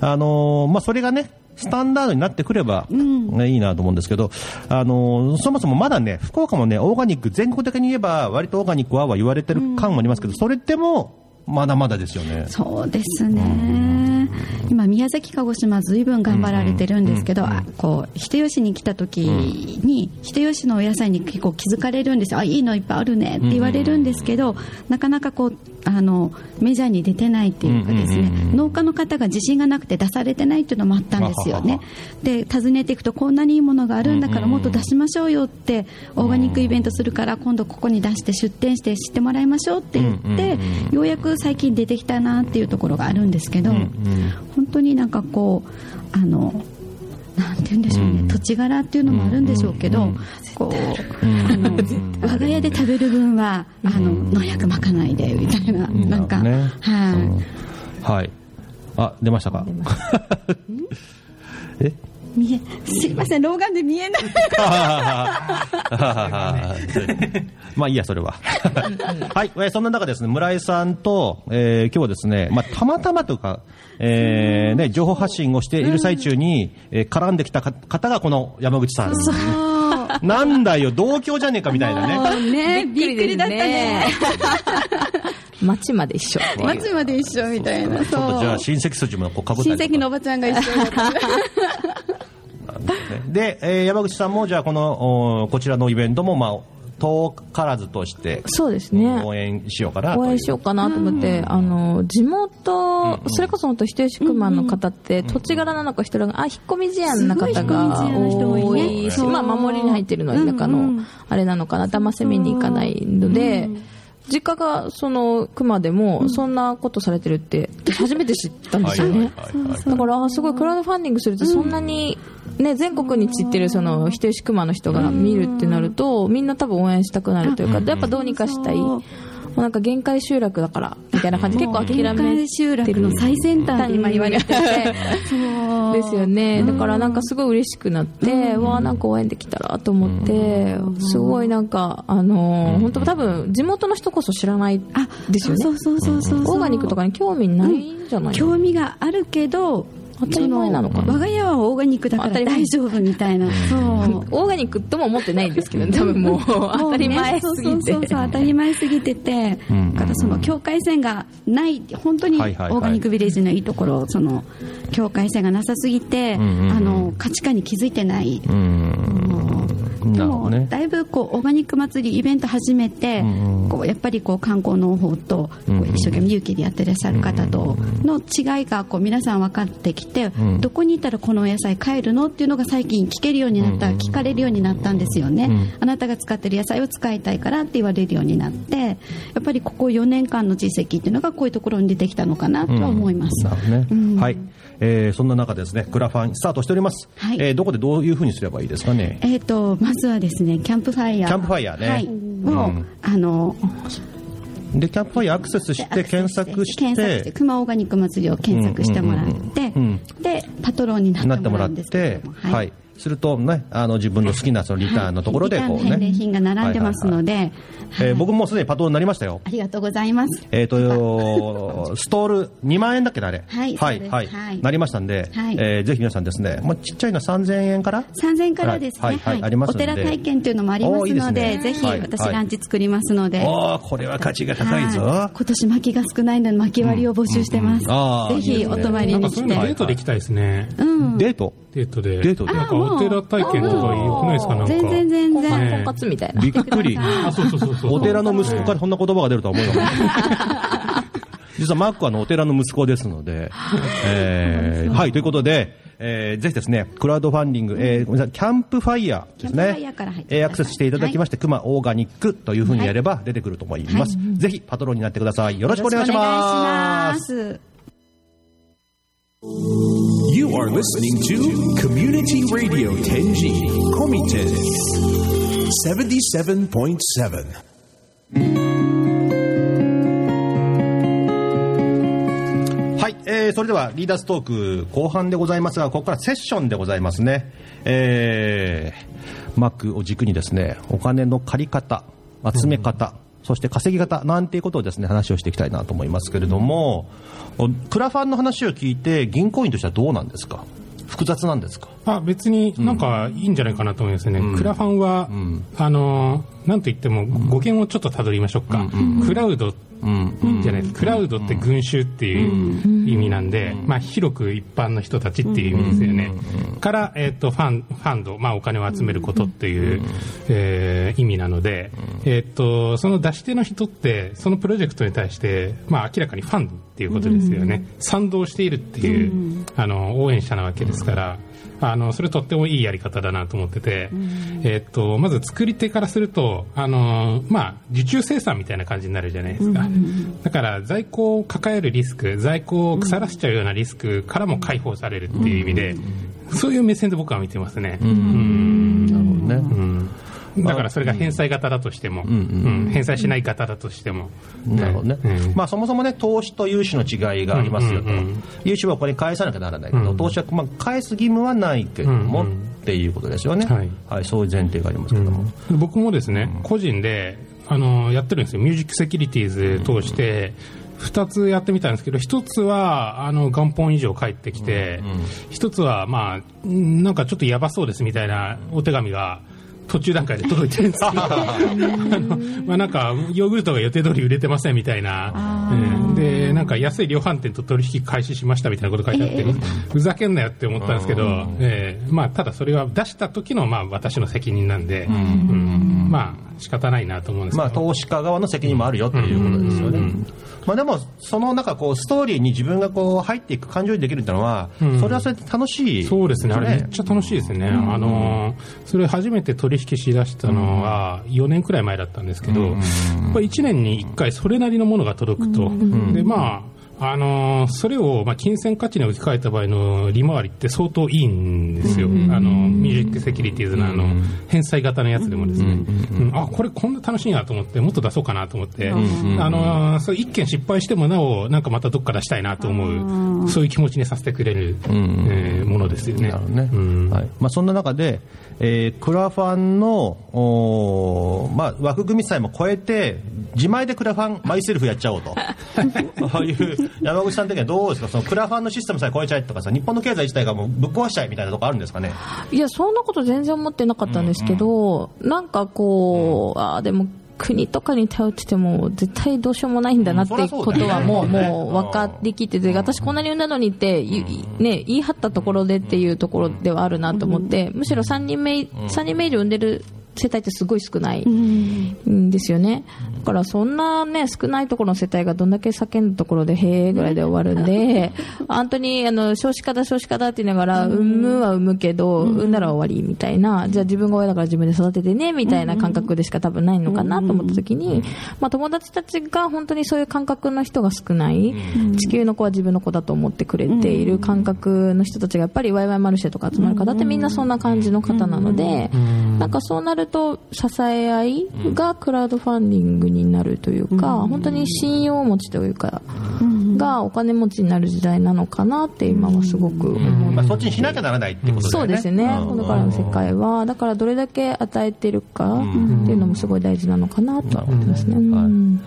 あのーまあそれがね、スタンダードになってくれば、ねいいなと思うんですけど、あのーそもそもまだね、福岡もね、オーガニック、全国的に言えば、割とオーガニックはは言われてる感もありますけど、それでも、まだまだですよね。そうですね。今宮崎鹿児島ずいぶん頑張られてるんですけど、あこう人吉に来た時に、人吉のお野菜に結構気づかれるんですよ。あいいのいっぱいあるねって言われるんですけど、なかなかこうあのメジャーに出てないっていうかですね、農家の方が自信がなくて出されてないっていうのもあったんですよね。で訪ねていくとこんなにいいものがあるんだからもっと出しましょうよってオーガニックイベントするから今度ここに出して出店して知ってもらいましょうって言って、ようやく最近出てきたなっていうところがあるんですけど、本当になんかこうあのなんて言うんでしょうね、土地柄っていうのもあるんでしょうけど、こう、あの我が家で食べる分はあの農薬まかないでみたいな、なんか、はい、うん。はい。あ、出ましたか？え？見えすいません老眼で見えない。まあいいや、それは。はい、えーそんな中ですね、村井さんと、えー今日はですね、まあたまたまというか、えーね、情報発信をしている最中に、えー絡んできたか方がこの山口さん。なんだよ、同郷じゃねえかみたいなね。ねびっくりだったね。街まで一緒。っていう松まで一緒みたいな。ちょっとじゃあそう。親戚筋もこうかぶった親戚のおばちゃんが一緒で、えー山口さんもじゃあこのおこちらのイベントもまあ遠からずとしてそうですね。応援しようかな応援しようかなと思って、あの地元、それこそ本当人吉区マンの方って、土地柄なのか人らがあ引っ込み思案な方が多い。し、そうまあ守りに入ってるのは田舎うんうのん。あれなのかな。騙せ見に行かないので。実家がその熊でもそんなことされてるって初めて知ったんですよね。だからあすごいクラウドファンディングするとそんなに、ね、全国に散ってるその人吉熊の人が見るってなるとみんな多分応援したくなるというかやっぱどうにかしたい。そうなんか限界集落だからみたいな感じ。結構諦め限界集落の最先端。って今言われててそう。ですよね。だからなんかすごい嬉しくなって、わあなんか応援できたらと思って、すごいなんかあのー本当多分地元の人こそ知らないあですよね。そうそうそうそうそう。オーガニックとかに興味ないんじゃない興味があるけど当たり前なのかな。そ我が家はオーガニックだから大丈夫みたいな。そう。オーガニックとも思ってないんですけど、多分もう 当たり前すぎて。そうそうそう当たり前すぎてて、ん。だからその境界線がない本当にオーガニックビレッジのいいところその境界線がなさすぎて、んうんうん。あの価値観に気づいてない、でも、ね。だいぶこうオーガニック祭りイベント始めて、こうやっぱりこう観光農法とこう一生懸命勇気でやってらっしゃる方との違いがこう皆さん分かってきて、どこにいたらこのお野菜買えるのっていうのが最近聞けるようになった、聞かれるようになったんですよね、あなたが使ってる野菜を使いたいからって言われるようになってやっぱりここ4年間の実績っていうのがこういうところに出てきたのかなとは思います。ね、うん。はい、えーそんな中ですねクラファンスタートしております、はい。えーどこでどういうふうにすればいいですかね？えー、とまずはですねキャンプファイヤー。キャンプファイヤーね。はい、を、うん。あのでキャンプファイヤーアクセスして検索して熊オーガニック祭りを検索してもらって、でパトロンにななってもらうんですけども、はい、するとねあの自分の好きなそのリターンのところでこうね、リターンの返礼品が並んでますので、はいはいはい。えー僕もすでにパトロンになりましたよ。ありがとうございます。えっ、と、ストール2万円だっけなあれ。はいはい、はい。はい。なりましたんで、はい。えーぜひ皆さんですね、まあ、ちっちゃいのは3000円から3000円からですね、はいはいありますお寺体験というのもありますので、ね。ぜひはいはい。私ランチ作りますので、おーこれは価値が高いぞ。はい。今年薪が少ないので薪割りを募集してます。うん。うんぜひお泊まりに。来て。そういうのデートで行きたいですね。うん。デート？デートで。デートで。なんかお寺体験とかよくないですか？なんか。全然全然。ね婚活みたいなびっくり。あ、そうそうそうそう。お寺の息子からそんな言葉が出るとは思いません。実はマックはあのお寺の息子ですので、えーはい、ということで、えーぜひですね、クラウドファンディング、えーごめんなさい、キャンプファイヤーですね。キャンプファイヤーから入ってくださいえーアクセスしていただきまして、クマオーガニックというふうにやれば出てくると思います。ぜひパトロンになってください。よろしくお願いします。You are listening to Community Radio Tenji Komite 77.7. はい、えーそれではリーダーストーク後半でございますが、ここからセッションでございますね。えー、マックを軸にですね、お金の借り方、集め方、そして稼ぎ方なんていうことをですね、話をしていきたいなと思いますけれども、クラファンの話を聞いて、銀行員としてはどうなんですか？複雑なんですか？あ別になんかいいんじゃないかなと思いますね、クラファンは、あのーなんといっても語源をちょっとたどりましょうか、クラウドじゃないですクラウドって群衆っていう意味なんで、まあ、広く一般の人たちっていう意味ですよね、から、えっとファンファンド、まあ、お金を集めることっていう、えー意味なので、えっとその出し手の人ってそのプロジェクトに対して、まあ、明らかにファンっていうことですよね、賛同しているっていう、あの応援者なわけですから。あのそれとってもいいやり方だなと思ってて、えっとまず作り手からするとあの、まあ、受注生産みたいな感じになるじゃないですか、だから在庫を抱えるリスク在庫を腐らせちゃうようなリスクからも解放されるっていう意味で、そういう目線で僕は見てますね。うん。なるほどね。うんだからそれが返済型だとしても、うん返済しない型だとしても、なるほどね、うん。まあ、そもそもね、投資と融資の違いがありますよと、うんうんうん。融資はこれ返さなきゃならないけど、うん投資はまあ返す義務はないけども、うんうんっていうことですよね、はい。そういう前提がありますけども。僕もですね、個人であのやってるんですよ、ミュージックセキュリティーズ通して、2つやってみたんですけど、1つはあの元本以上返ってきて、1つは、まあ、うんなんかちょっとやばそうですみたいなお手紙が。途中段階で届いてるんですけど。あの、まあ、なんかヨーグルトが予定通り売れてませんみたいな、うんでなんか安い量販店と取引開始しましたみたいなこと書いてあって、ふざけんなよって思ったんですけど、えーまあ、ただそれは出した時のまあ私の責任なんで、うん。まあ仕方ないなと思うんですけど、まあ、投資家側の責任もあるよということですよね。まあ、でも、その中こうストーリーに自分がこう入っていく感情にできるっていうのは、それはそれで楽しい、そうですね、あれめっちゃ楽しいですね、あのそれ初めて取引しだしたのは4年くらい前だったんですけど、やっぱり1年に1回、それなりのものが届くと、でまああのそれをまあ金銭価値に置き換えた場合の利回りって相当いいんですよ、あのミュージックセキュリティーズのあの返済型のやつでもですね、うんあこれ、こんな楽しいなと思って、もっと出そうかなと思って、あのそれ一件失敗してもなお、なんかまたどっか出したいなと思う、そういう気持ちにさせてくれる、えーものですよね。ね。うん。はい。まあ、そんな中で、えークラファンのまあ、枠組みさえも超えて、自前でクラファン、マイセルフやっちゃおうと、ああいう山口さん的にはどうですか、そのクラファンのシステムさえ超えちゃえとかさ、日本の経済自体がもうぶっ壊しちゃえみたいなとこあるんですかね？いや、そんなこと全然思ってなかったんですけど、なんかこう、あーでも、国とかに頼ってても絶対どうしようもないんだなっていうことはもうもう分かってきてて私こんなに産んだのにって言いね言い張ったところでっていうところではあるなと思ってむしろ3人目3人目以上産んでる世帯ってすごい少ないん。ですよね。だからそんなね、少ないところの世帯がどんだけ叫んだところで、へえぐらいで終わるんで、本当にあの少子化だ少子化だって言いながら、産むは産むけど、産ん。だら終わりみたいな、じゃあ自分が親だから自分で育ててね、みたいな感覚でしか多分ないのかなと思った時に、まあ友達たちが本当にそういう感覚の人が少ない、地球の子は自分の子だと思ってくれている感覚の人たちがやっぱりワイワイマルシェとか集まる方ってみんなそんな感じの方なので、なんかそうなると支え合いがクラウドファンディングになるというか、本当に信用持ちというか、がお金持ちになる時代なのかなって今はすごく思いまあ、そっちにしなきゃならないってことだそうよね。ですね、うん。これからの世界は、だからどれだけ与えてるかっていうのもすごい大事なのかなとは思ってますね。うん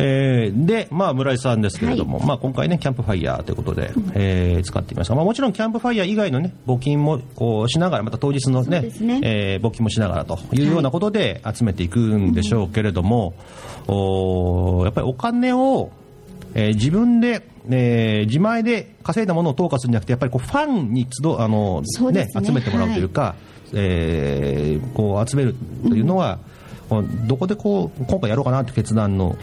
えーで、まあ、村井さんですけれども、まあ、今回ね、キャンプファイヤーということで、えー使ってみました。まあ、もちろん、キャンプファイヤー以外のね、募金も、こう、しながら、また当日のね、ね。えー募金もしながらというようなことで集めていくんでしょうけれども、おーやっぱりお金を、えー自分で、えー自前で稼いだものを投下するんじゃなくて、やっぱりこうファンに集うあの、そうですね。集めてもらうというか、えーこう集めるというのは、こうどこでこう今回やろうかなという決断の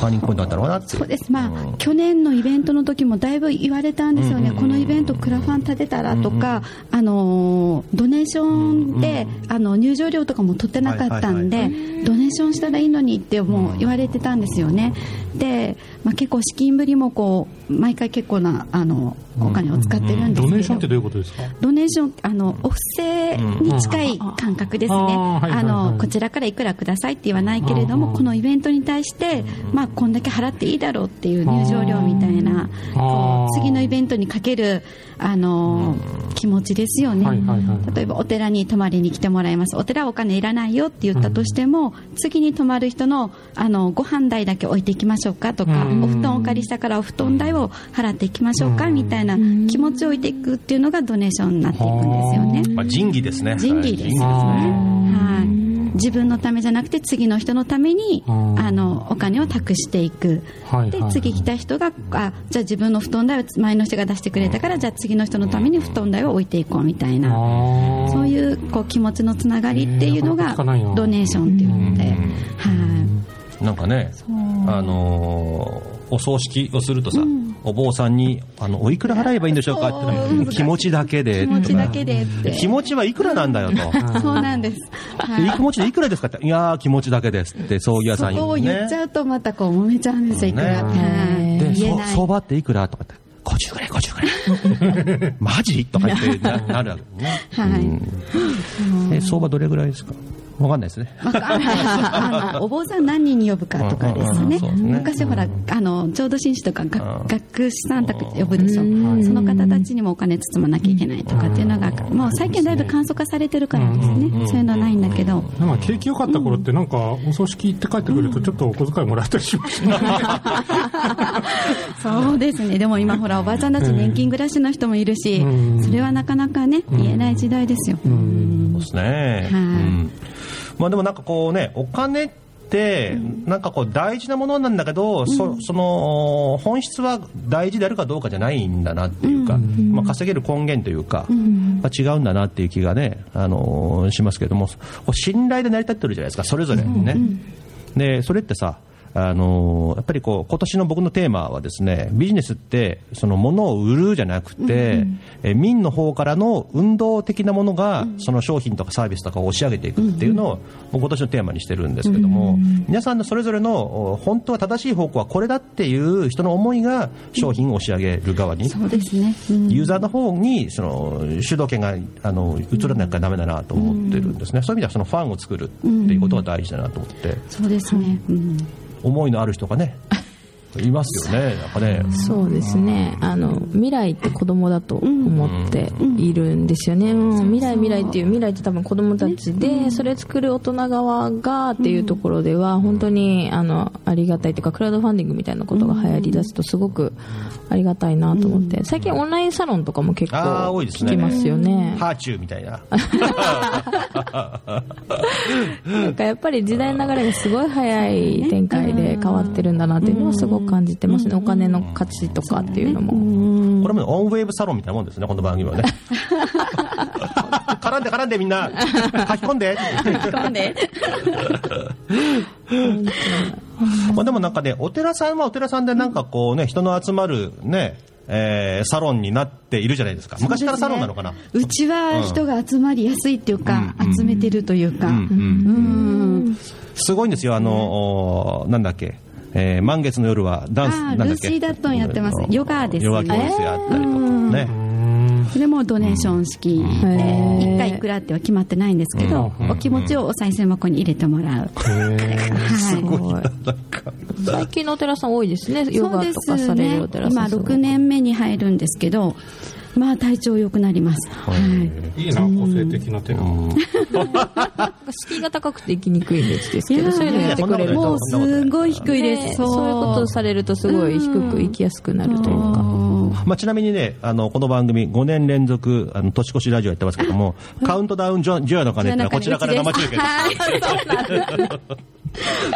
ターニングポイントだったのかなってそうです、まあ、去年のイベントの時もだいぶ言われたんですよね、このイベント、クラファン立てたらとか、あのドネーションで、あの入場料とかも取ってなかったんで、はいドネーションしたらいいのにってもう言われてたんですよね、で、まあ、結構、資金繰りもこう毎回結構なあのお金を使ってるんですけど、ドネーションってどういうことですか？ドネーションあのお布施に近い感覚ですね、うんあのこちらからいくらくださいって言わないけれども、このイベントに対して、まあ、こんだけ払っていいだろうっていう入場料みたいな、こう次のイベントにかけるあの気持ちですよね、例えばお寺に泊まりに来てもらいます、お寺はお金いらないよって言ったとしても、次に泊まる人のあのご飯代だけ置いていきましょうかとか、うん。お布団をお借りしたからお布団代を払っていきましょうかみたいな気持ちを置いていくっていうのがドネーションになっていくんですよね。まあ、仁義ですね。仁義ですね、はい、自分のためじゃなくて次の人のためにあのお金を託していく、ではいはい。はい次来た人があじゃあ自分の布団代を前の人が出してくれたからじゃあ次の人のために布団代を置いていこうみたいな。そういうこう気持ちのつながりっていうのがドネーションっていうので、はい、なんかね、あのーお葬式をするとさ、お坊さんにあのおいくら払えばいいんでしょうかって言ったら気持ちだけで気持ちだけでって。気持ちはいくらなんだよと。そうなんです、はで気持ちでいくらですかって、いやー、気持ちだけですって、葬儀屋さんそこを言っちゃうとまたこう揉めちゃうんですよ、いくら、ねはい。で、っていくらとかって、50ぐらい、50ぐらい。マジ？とか言ってななるわけね。はい。うん。え相場どれぐらいですか？わかんないですね。ああお坊さん何人に呼ぶかとかですね昔ほらあの浄土真宗とかが学士さんたち呼ぶでしょその方たちにもお金包まなきゃいけないとかっていうのがもう最近だいぶ簡素化されてるからですねそういうのはないんだけどなんか景気良かった頃ってなんかお葬式って帰ってくるとちょっとお小遣いもらったりしましたね。そうですねでも今ほらおばあちゃんたち年金暮らしの人もいるしそれはなかなかね言えない時代ですよそうですね。はいまあでもなんかこうね、お金って、なんかこう大事なものなんだけど、そその本質は大事であるかどうかじゃないんだなっていうか、まあ稼げる根源というか、まあ違うんだなっていう気がね、あのーしますけれども、信頼で成り立ってるじゃないですか、それぞれね。で、それってさ、あのーやっぱりこう今年の僕のテーマはですねビジネスってその物を売るじゃなくて、え民の方からの運動的なものがその商品とかサービスとかを押し上げていくっていうのを僕今年のテーマにしてるんですけども、皆さんのそれぞれのお本当は正しい方向はこれだっていう人の思いが商品を押し上げる側に、そうですね。うん。ユーザーの方にその主導権があの移らなきゃダメだなと思ってるんですね、そういう意味ではそのファンを作るっていうことが大事だなと思って。そうですね。うん思いのある人がねいますよね、なんかね。そうですね。あの未来って子供だと思っているんですよね、うん。未来未来っていう未来って多分子供たちで、それ作る大人側がっていうところでは本当にあのありがたいというかクラウドファンディングみたいなことが流行りだすとすごくありがたいなと思って。最近オンラインサロンとかも結構あー多いですね。聞きますよね。ハーチューみたいな。なんかやっぱり時代の流れがすごい早い展開で変わってるんだなっていうのはすごく感じてますねお金の価値とかっていうのも。これもオンウェーブサロンみたいなもんですね、この番組はね。絡んで絡んでみんな、書き込んで。まあでもなんかね、お寺さんはお寺さんでなんかこうね、人の集まるね、えーサロンになっているじゃないですか。昔からサロンなのかな？うちは人が集まりやすいっていうか、うん。集めてるというか、うん。うん。うん。すごいんですよ、あの、おなんだっけ。えー満月の夜はダンス、なんだっけ？ルーシーダットンやってます。ヨガですヨガ教室やったりとかね。それもドネーション式で、へー1回いくらっては決まってないんですけど、うん。お気持ちをお賽銭箱に入れてもらう。最近のお寺さん多いですね。い、ヨガとかされるお寺さん。今6年目に入るんですけど、まあ体調良くなります。はい。いいな、個性的な手が。敷居が高くて行きにくいんですけいやどそういうのやってくれるともうすごい低いです。ねそういうことをされるとすごい低く行きやすくなるというかまあ、ちなみにね、あの、この番組5年連続、あの、年越しラジオやってますけども、カウントダウンジョジョアの鐘ってのはこちらから生中継です。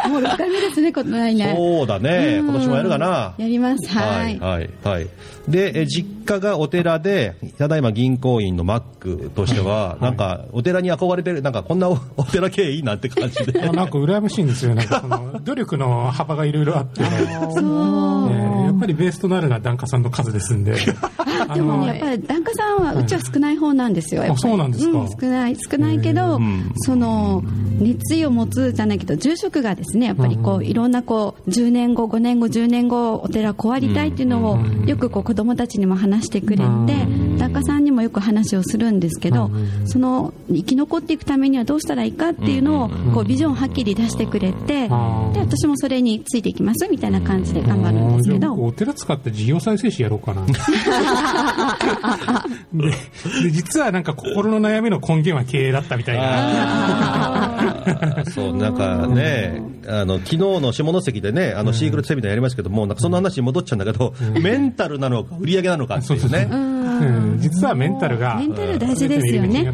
もう6回目ですね、この来年。そうだね、今年もやるかな。やります。はい。はい、はい。で、え実家がお寺で、ただいま銀行員のマックとしては、なんか、お寺に憧れてる、なんか、こんなおお寺経営いいなって感じで。あなんか羨ましいんですよ。なんかその、努力の幅がいろいろあって、えーやっぱりベースとなるのは檀家さんの数ですんで。あでものやっぱり檀家さんはうちは少ない方なんですよ。やっぱりあそうなんですか少ない少ないけど、んその熱意を持つじゃないけど住職がですねやっぱりこういろんなこう10年後5年後10年後お寺こうありたいっていうのをよくこう子供たちにも話してくれて檀家さんにもよく話をするんですけどその生き残っていくためにはどうしたらいいかっていうのをこうビジョンをはっきり出してくれてで私もそれについていきますみたいな感じで頑張るんですけど。お寺使って事業再生士やろうかな。でで実はなんか心の悩みの根源は経営だったみたいな。そう、なんかね、あの、昨日の下関でね、あの、シークレットセミナーやりましたけども、なんかその話に戻っちゃうんだけど、メンタルなのか、売り上げなのかっていうね。うん。実はメンタルがメンタル大事ですよね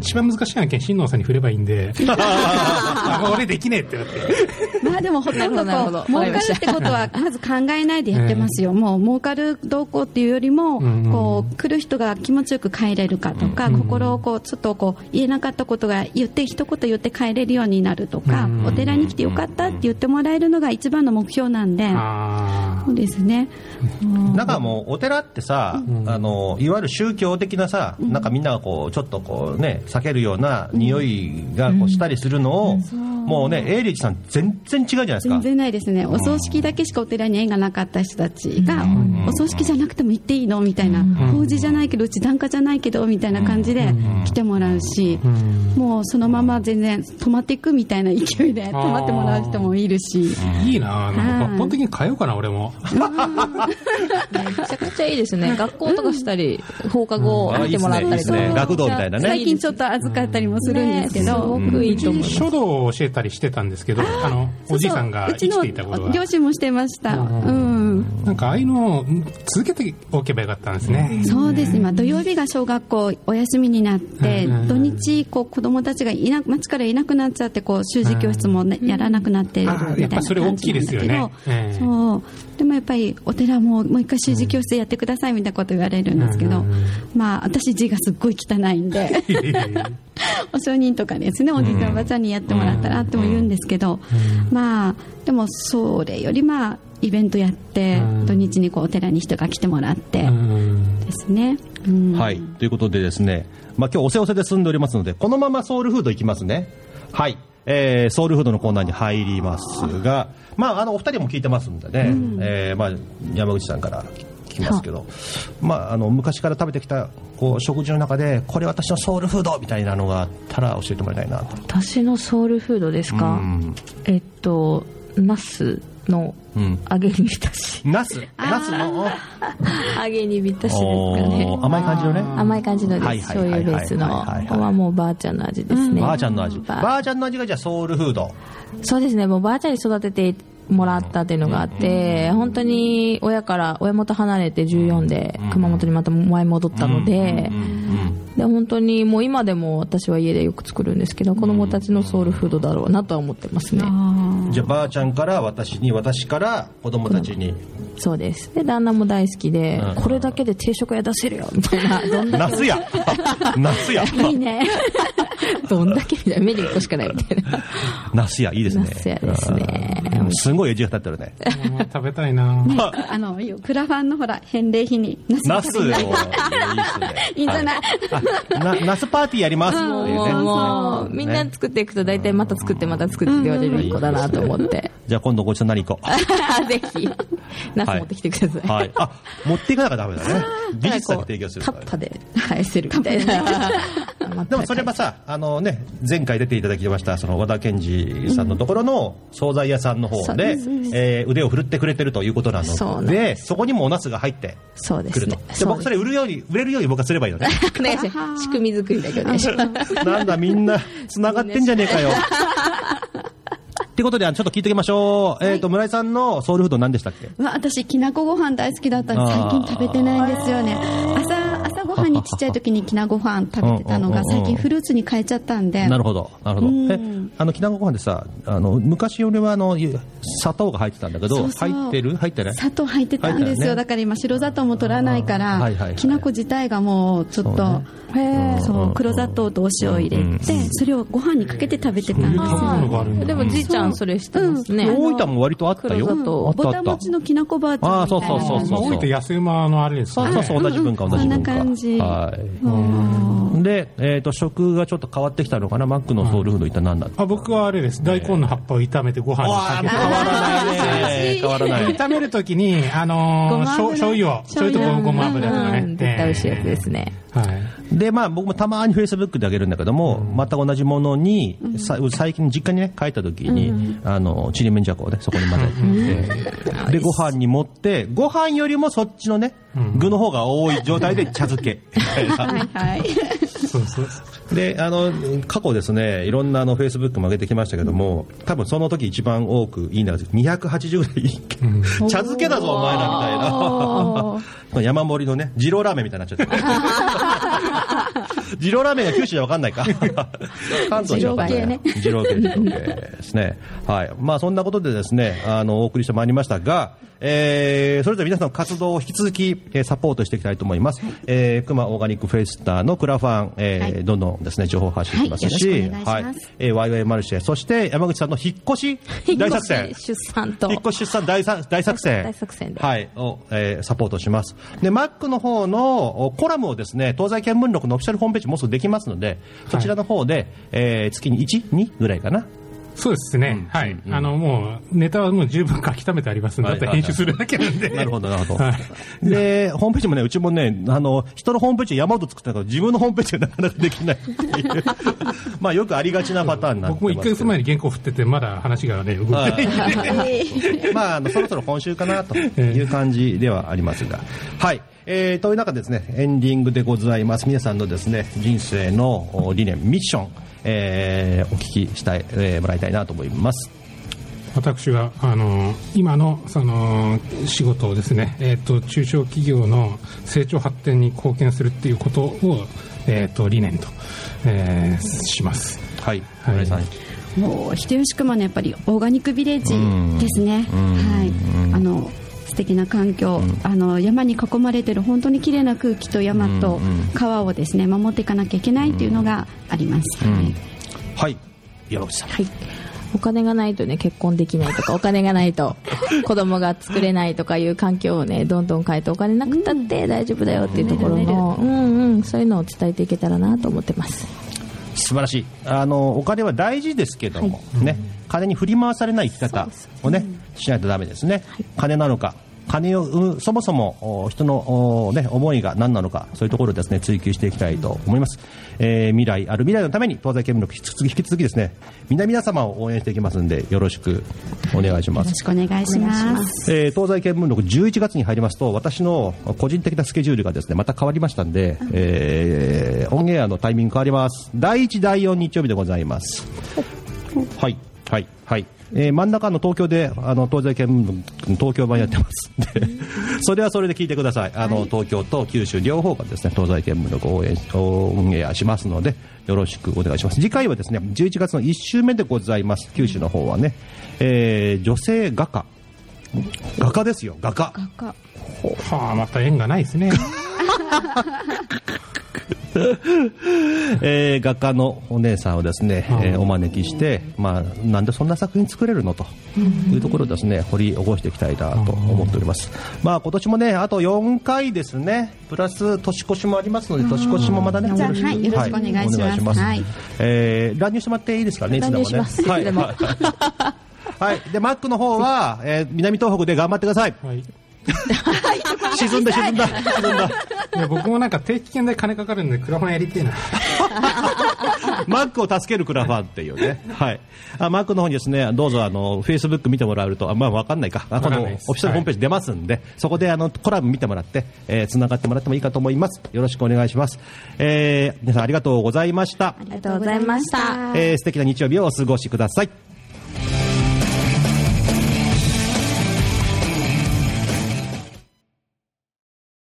一番難しい案件新納さんに振ればいいんで。あ俺できねえってなって。まあでもほとんど。こう儲かるってことはまず考えないでやってますよ、もう儲かるどうこうっていうよりも、んうんこう来る人が気持ちよく帰れるかとか、心をこうちょっとこう言えなかったことが言って一言言って帰れるようになるとか、うんお寺に来てよかったって言ってもらえるのが一番の目標なんで、あそうですね。なんかもう、お寺ってさ、あの、いわゆる宗教的なさ、なんかみんながこう、ちょっとこうね、避けるような匂いがこうしたりするのを、もうね、エイリッチさん全然違うじゃないですか。全。然ないですね、お葬式だけしかお寺に縁がなかった人たちが、お葬式じゃなくても行っていいの？みたいな、法事じゃないけど、うち檀家じゃないけどみたいな感じで来てもらうし、もうそのまま全然止まっていくみたいな勢いで止まってもらう人もいるし、あいいななんかはい。抜本的に変えようかな俺も。めちゃくちゃいいですね。学校とかしたり放課後あ見てもらったりとか。学童みたいなね。最近ちょっと預かったりもするんですけねすど、ごくいいと思います。書道を教えたりしてたんですけどあのおじいさんが生きていた頃は。うちの両親もしてました。うん。なんかああいうのを続けておけばよかったんですね。そうです。今土曜日が小学校お休みになって、うん。土日こう子供たちがいな町からいなくなっちゃってこう習字教室も、ねやらなくなっているみたいな感じきいですなんだけど、よねええ。そう。でもやっぱりお寺ももう一回習字教室やってくださいみたいなこと言われるんですけど、まあ私字がすっごい汚いんで お証人とかですねおじいちゃんおばちゃんにやってもらったらっても言うんですけど、まあでもそれよりまあイベントやって、うん。土日にこうお寺に人が来てもらってうん。ですね、うん。はい。ということでですね、まあ今日おせおせで住んでおりますので、このままソウルフードいきますね。はい。えーソウルフードのコーナーに入りますが、まああの、お二人も聞いてますんでね、えーまあ山口さんから聞きますけど、まああの、昔から食べてきた、こう、食事の中で、これ私のソウルフードみたいなのがあったら教えてもらいたいなと。私のソウルフードですか、うん。えっとナスのうん。揚げに浸し、ナス？ナスの？揚げに浸しですかね。甘い感じのね。甘い感じのです、はいはい醤油ベースの。はもうばあちゃんの味ですね、ばあちゃんの味。ばばあちゃんの味がじゃあソウルフード。そうですね。もうばあちゃんに育ててもらったっていうのがあって、本当に親から親元離れて14で熊本にまた前戻ったので、で本当にもう今でも私は家でよく作るんですけど子供たちのソウルフードだろうなとは思ってますね、じゃあばあちゃんから私に私から子供たちに。そうです。で旦那も大好きで、うん。これだけで定食屋出せるよみたいな。どんだけナスや。ナスや。いいね。どんだけみたいな目に1個しかないみたいな。ナスやいいですね。ナスやですね。うん。すごいエッジが立ってるね。食べたいな。ねあのクラファンのほら返礼品にナナスをいいんじゃないナスパーティーやりますっていうね。もうもうみんな作っていくと大体また作ってまた作って言われる子だなと思って。じゃあ今度ごちそう何行こう。ぜひ。ナス持ってきてください、はい。あ、持っていかなきゃダメだね。美術だけ提供するから。タッパで返せるみたいな。でもそれはさ、あのね、前回出ていただきました、その和田健二さんのところの惣菜屋さんの方でえー腕を振るってくれてるということなの。で、そこにもお茄子が入ってそうですね。くると。じゃあ僕それ売るように、売れるように僕はすればいいのね。お願いします。仕組み作りだけお願いしますなんだみんな繋がってんじゃねえかよ。ってことで、ちょっと聞いておきましょう。えっと、村井さんのソウルフード何でしたっけ？私きなこご飯大好きだったんで最近食べてないんですよねにちっちゃい時にきなご飯食べてたのが最近フルーツに変えちゃったんで。なるほど、なるほど。うん。え、あの、きなこご飯でさ、あの、昔俺はあの、砂糖が入ってたんだけど、そうそう。入ってる？入ってない？砂糖入ってたんですよ、ね。だから今白砂糖も取らないかあーはいはいはい。らきなこ自体がもうちょっとそうね。そう黒砂糖とお塩を入れうんてそれをご飯にかけて食べてたんですよ。でもじいちゃんそれしてますね、大分も割とあったよ。黒砂糖。あったぼあった。た餅のきなこばあちゃんみたいな。あーそうそうそうそう大分安馬のあれですね。そうそうそう、同じ文化、同じ文化。こんな感じはい。で、えっと、食がちょっと変わってきたのかな、マックのソウルフード一体何なん。だあ僕はあれです。大根の葉っぱを炒めてご飯にかけて。変わらない。ね。変わらない。炒めるときに、あのー、ごま油醤醤油を、醤油とごま油とかね。うん。絶対美味しいやつですね、はい。で、まあ、僕もたまにフェイスブックであげるんだけども、また同じものに、さ最近実家にね、帰った時に、あの、ちりめんじゃこをね、そこに混ぜて、で、ご飯に盛って、ご飯よりもそっちのね、具の方が多い状態で茶漬け。みたいなはいはい。そうそう。で、あの、過去ですね、いろんなあの、フェイスブックも上げてきましたけども、多分その時一番多くいいねがついて280ぐらい、茶漬けだぞ、お前ら、みたいな。山盛りのね、二郎ラーメンみたいになっちゃって。二郎ラーメンが九州じゃわかんないか。関東じゃわかんない。二郎系ね。二郎系ですね。はい。まあそんなことでですね、あの、お送りしてまいりましたが、えー、それぞれ皆さんの活動を引き続き、えーサポートしていきたいと思います。えー、熊オーガニックフェスタのクラファン、えーはいどんどんですね、情報発信しますし、はいえー、ワイワイマルシェ、そして山口さんの 引っ越し大作戦。出産と引っ越し出産大さ 大作戦。大作戦ではい。を、えーサポートします。で、マックの方のおコラムをですね、東西見聞録のオフィシャルホームページもうすぐできますので、そちらの方で、えー月に1、2ぐらいかな。そうですね。はい。あの、もう、ネタはもう十分書き溜めてありますんで、はいあと編集するだけなんで。なるほど、なるほど。はい。で、ホームページもね、うちもね、あの、人のホームページ山ほど作ったけど、自分のホームページがなかなかできないっていう。まあ、よくありがちなパターンになってますけど。僕も1ヶ月前に原稿振ってて、まだ話がね、動い てないんで。まあ、あの、そろそろ今週かなという感じではありますが。はい。えー、という中でですね、エンディングでございます。皆さんのですね、人生のお理念、ミッション、えー、お聞きしたい、えーもらいたいなと思います。私はあの今のその仕事をですね、えー、と中小企業の成長発展に貢献するっていうことを、えー、と理念と、えーします。はい。はい。もう人吉区もねやっぱりオーガニックビレッジですね、はい、あの素敵な環境、あの山に囲まれてる本当に綺麗な空気と山と川をですね守っていかなきゃいけないっていうのがあります、はい。はい。山口さん。はい。お金がないとね結婚できないとか お金がないと子供が作れないとかいう環境をねどんどん変えてお金なくたって大丈夫だよっていうところのうん。うんそういうのを伝えていけたらなと思ってます。素晴らしい。あの、お金は大事ですけども、ね、金に振り回されない生き方をね、しないとダメですね。金なのか、金を生むそもそもお人のおね思いが何なのかそういうところをですね追求していきたいと思います、えー未来ある未来のために東西見聞録引き続き引き続きですね皆々様を応援していきますんでよろしくお願いします。よろしくお願いします。えー東西見聞録11月に入りますと私の個人的なスケジュールがですねまた変わりましたんで、えーオンエアのタイミング変わります。第1第4日曜日でございます。はいはいはいえー真ん中の東京であの東西見聞録東京版やってます。ん。でそれはそれで聞いてください。あの、東京と九州両方がですね東西見聞録を応援オンエアしますのでよろしくお願いします。次回はですね11月の1週目でございます。九州の方はね、えー女性画家。画家ですよ画家。はあ、また縁がないですね。えー画家のお姉さんをですね、えーお招きして、まあ、なんでそんな作品作れるのというところをですね掘り起こしていきたいなと思っております、まあ今年もねあと4回ですね。プラス年越しもありますので年越しもまたねじゃあはいよろしくお願いします。えー乱入してもらっていいですかねいつでもね。はい。はい。でマックの方は、えー南東北で頑張ってください。はい。沈んだ沈んだ沈んだいや僕もなんか定期券で金かかるんで、クラファンやりてえな。マックを助けるクラファンっていうね。はい。あマックの方にですね、どうぞあの、フェイスブック見てもらうと、あまあわかんないか。あこのオフィシャルホームページ出ますんで、そこであの、コラム見てもらって、えー、繋がってもらってもいいかと思います。よろしくお願いします。えー、皆さんありがとうございました。ありがとうございましたえー、素敵な日曜日をお過ごしください。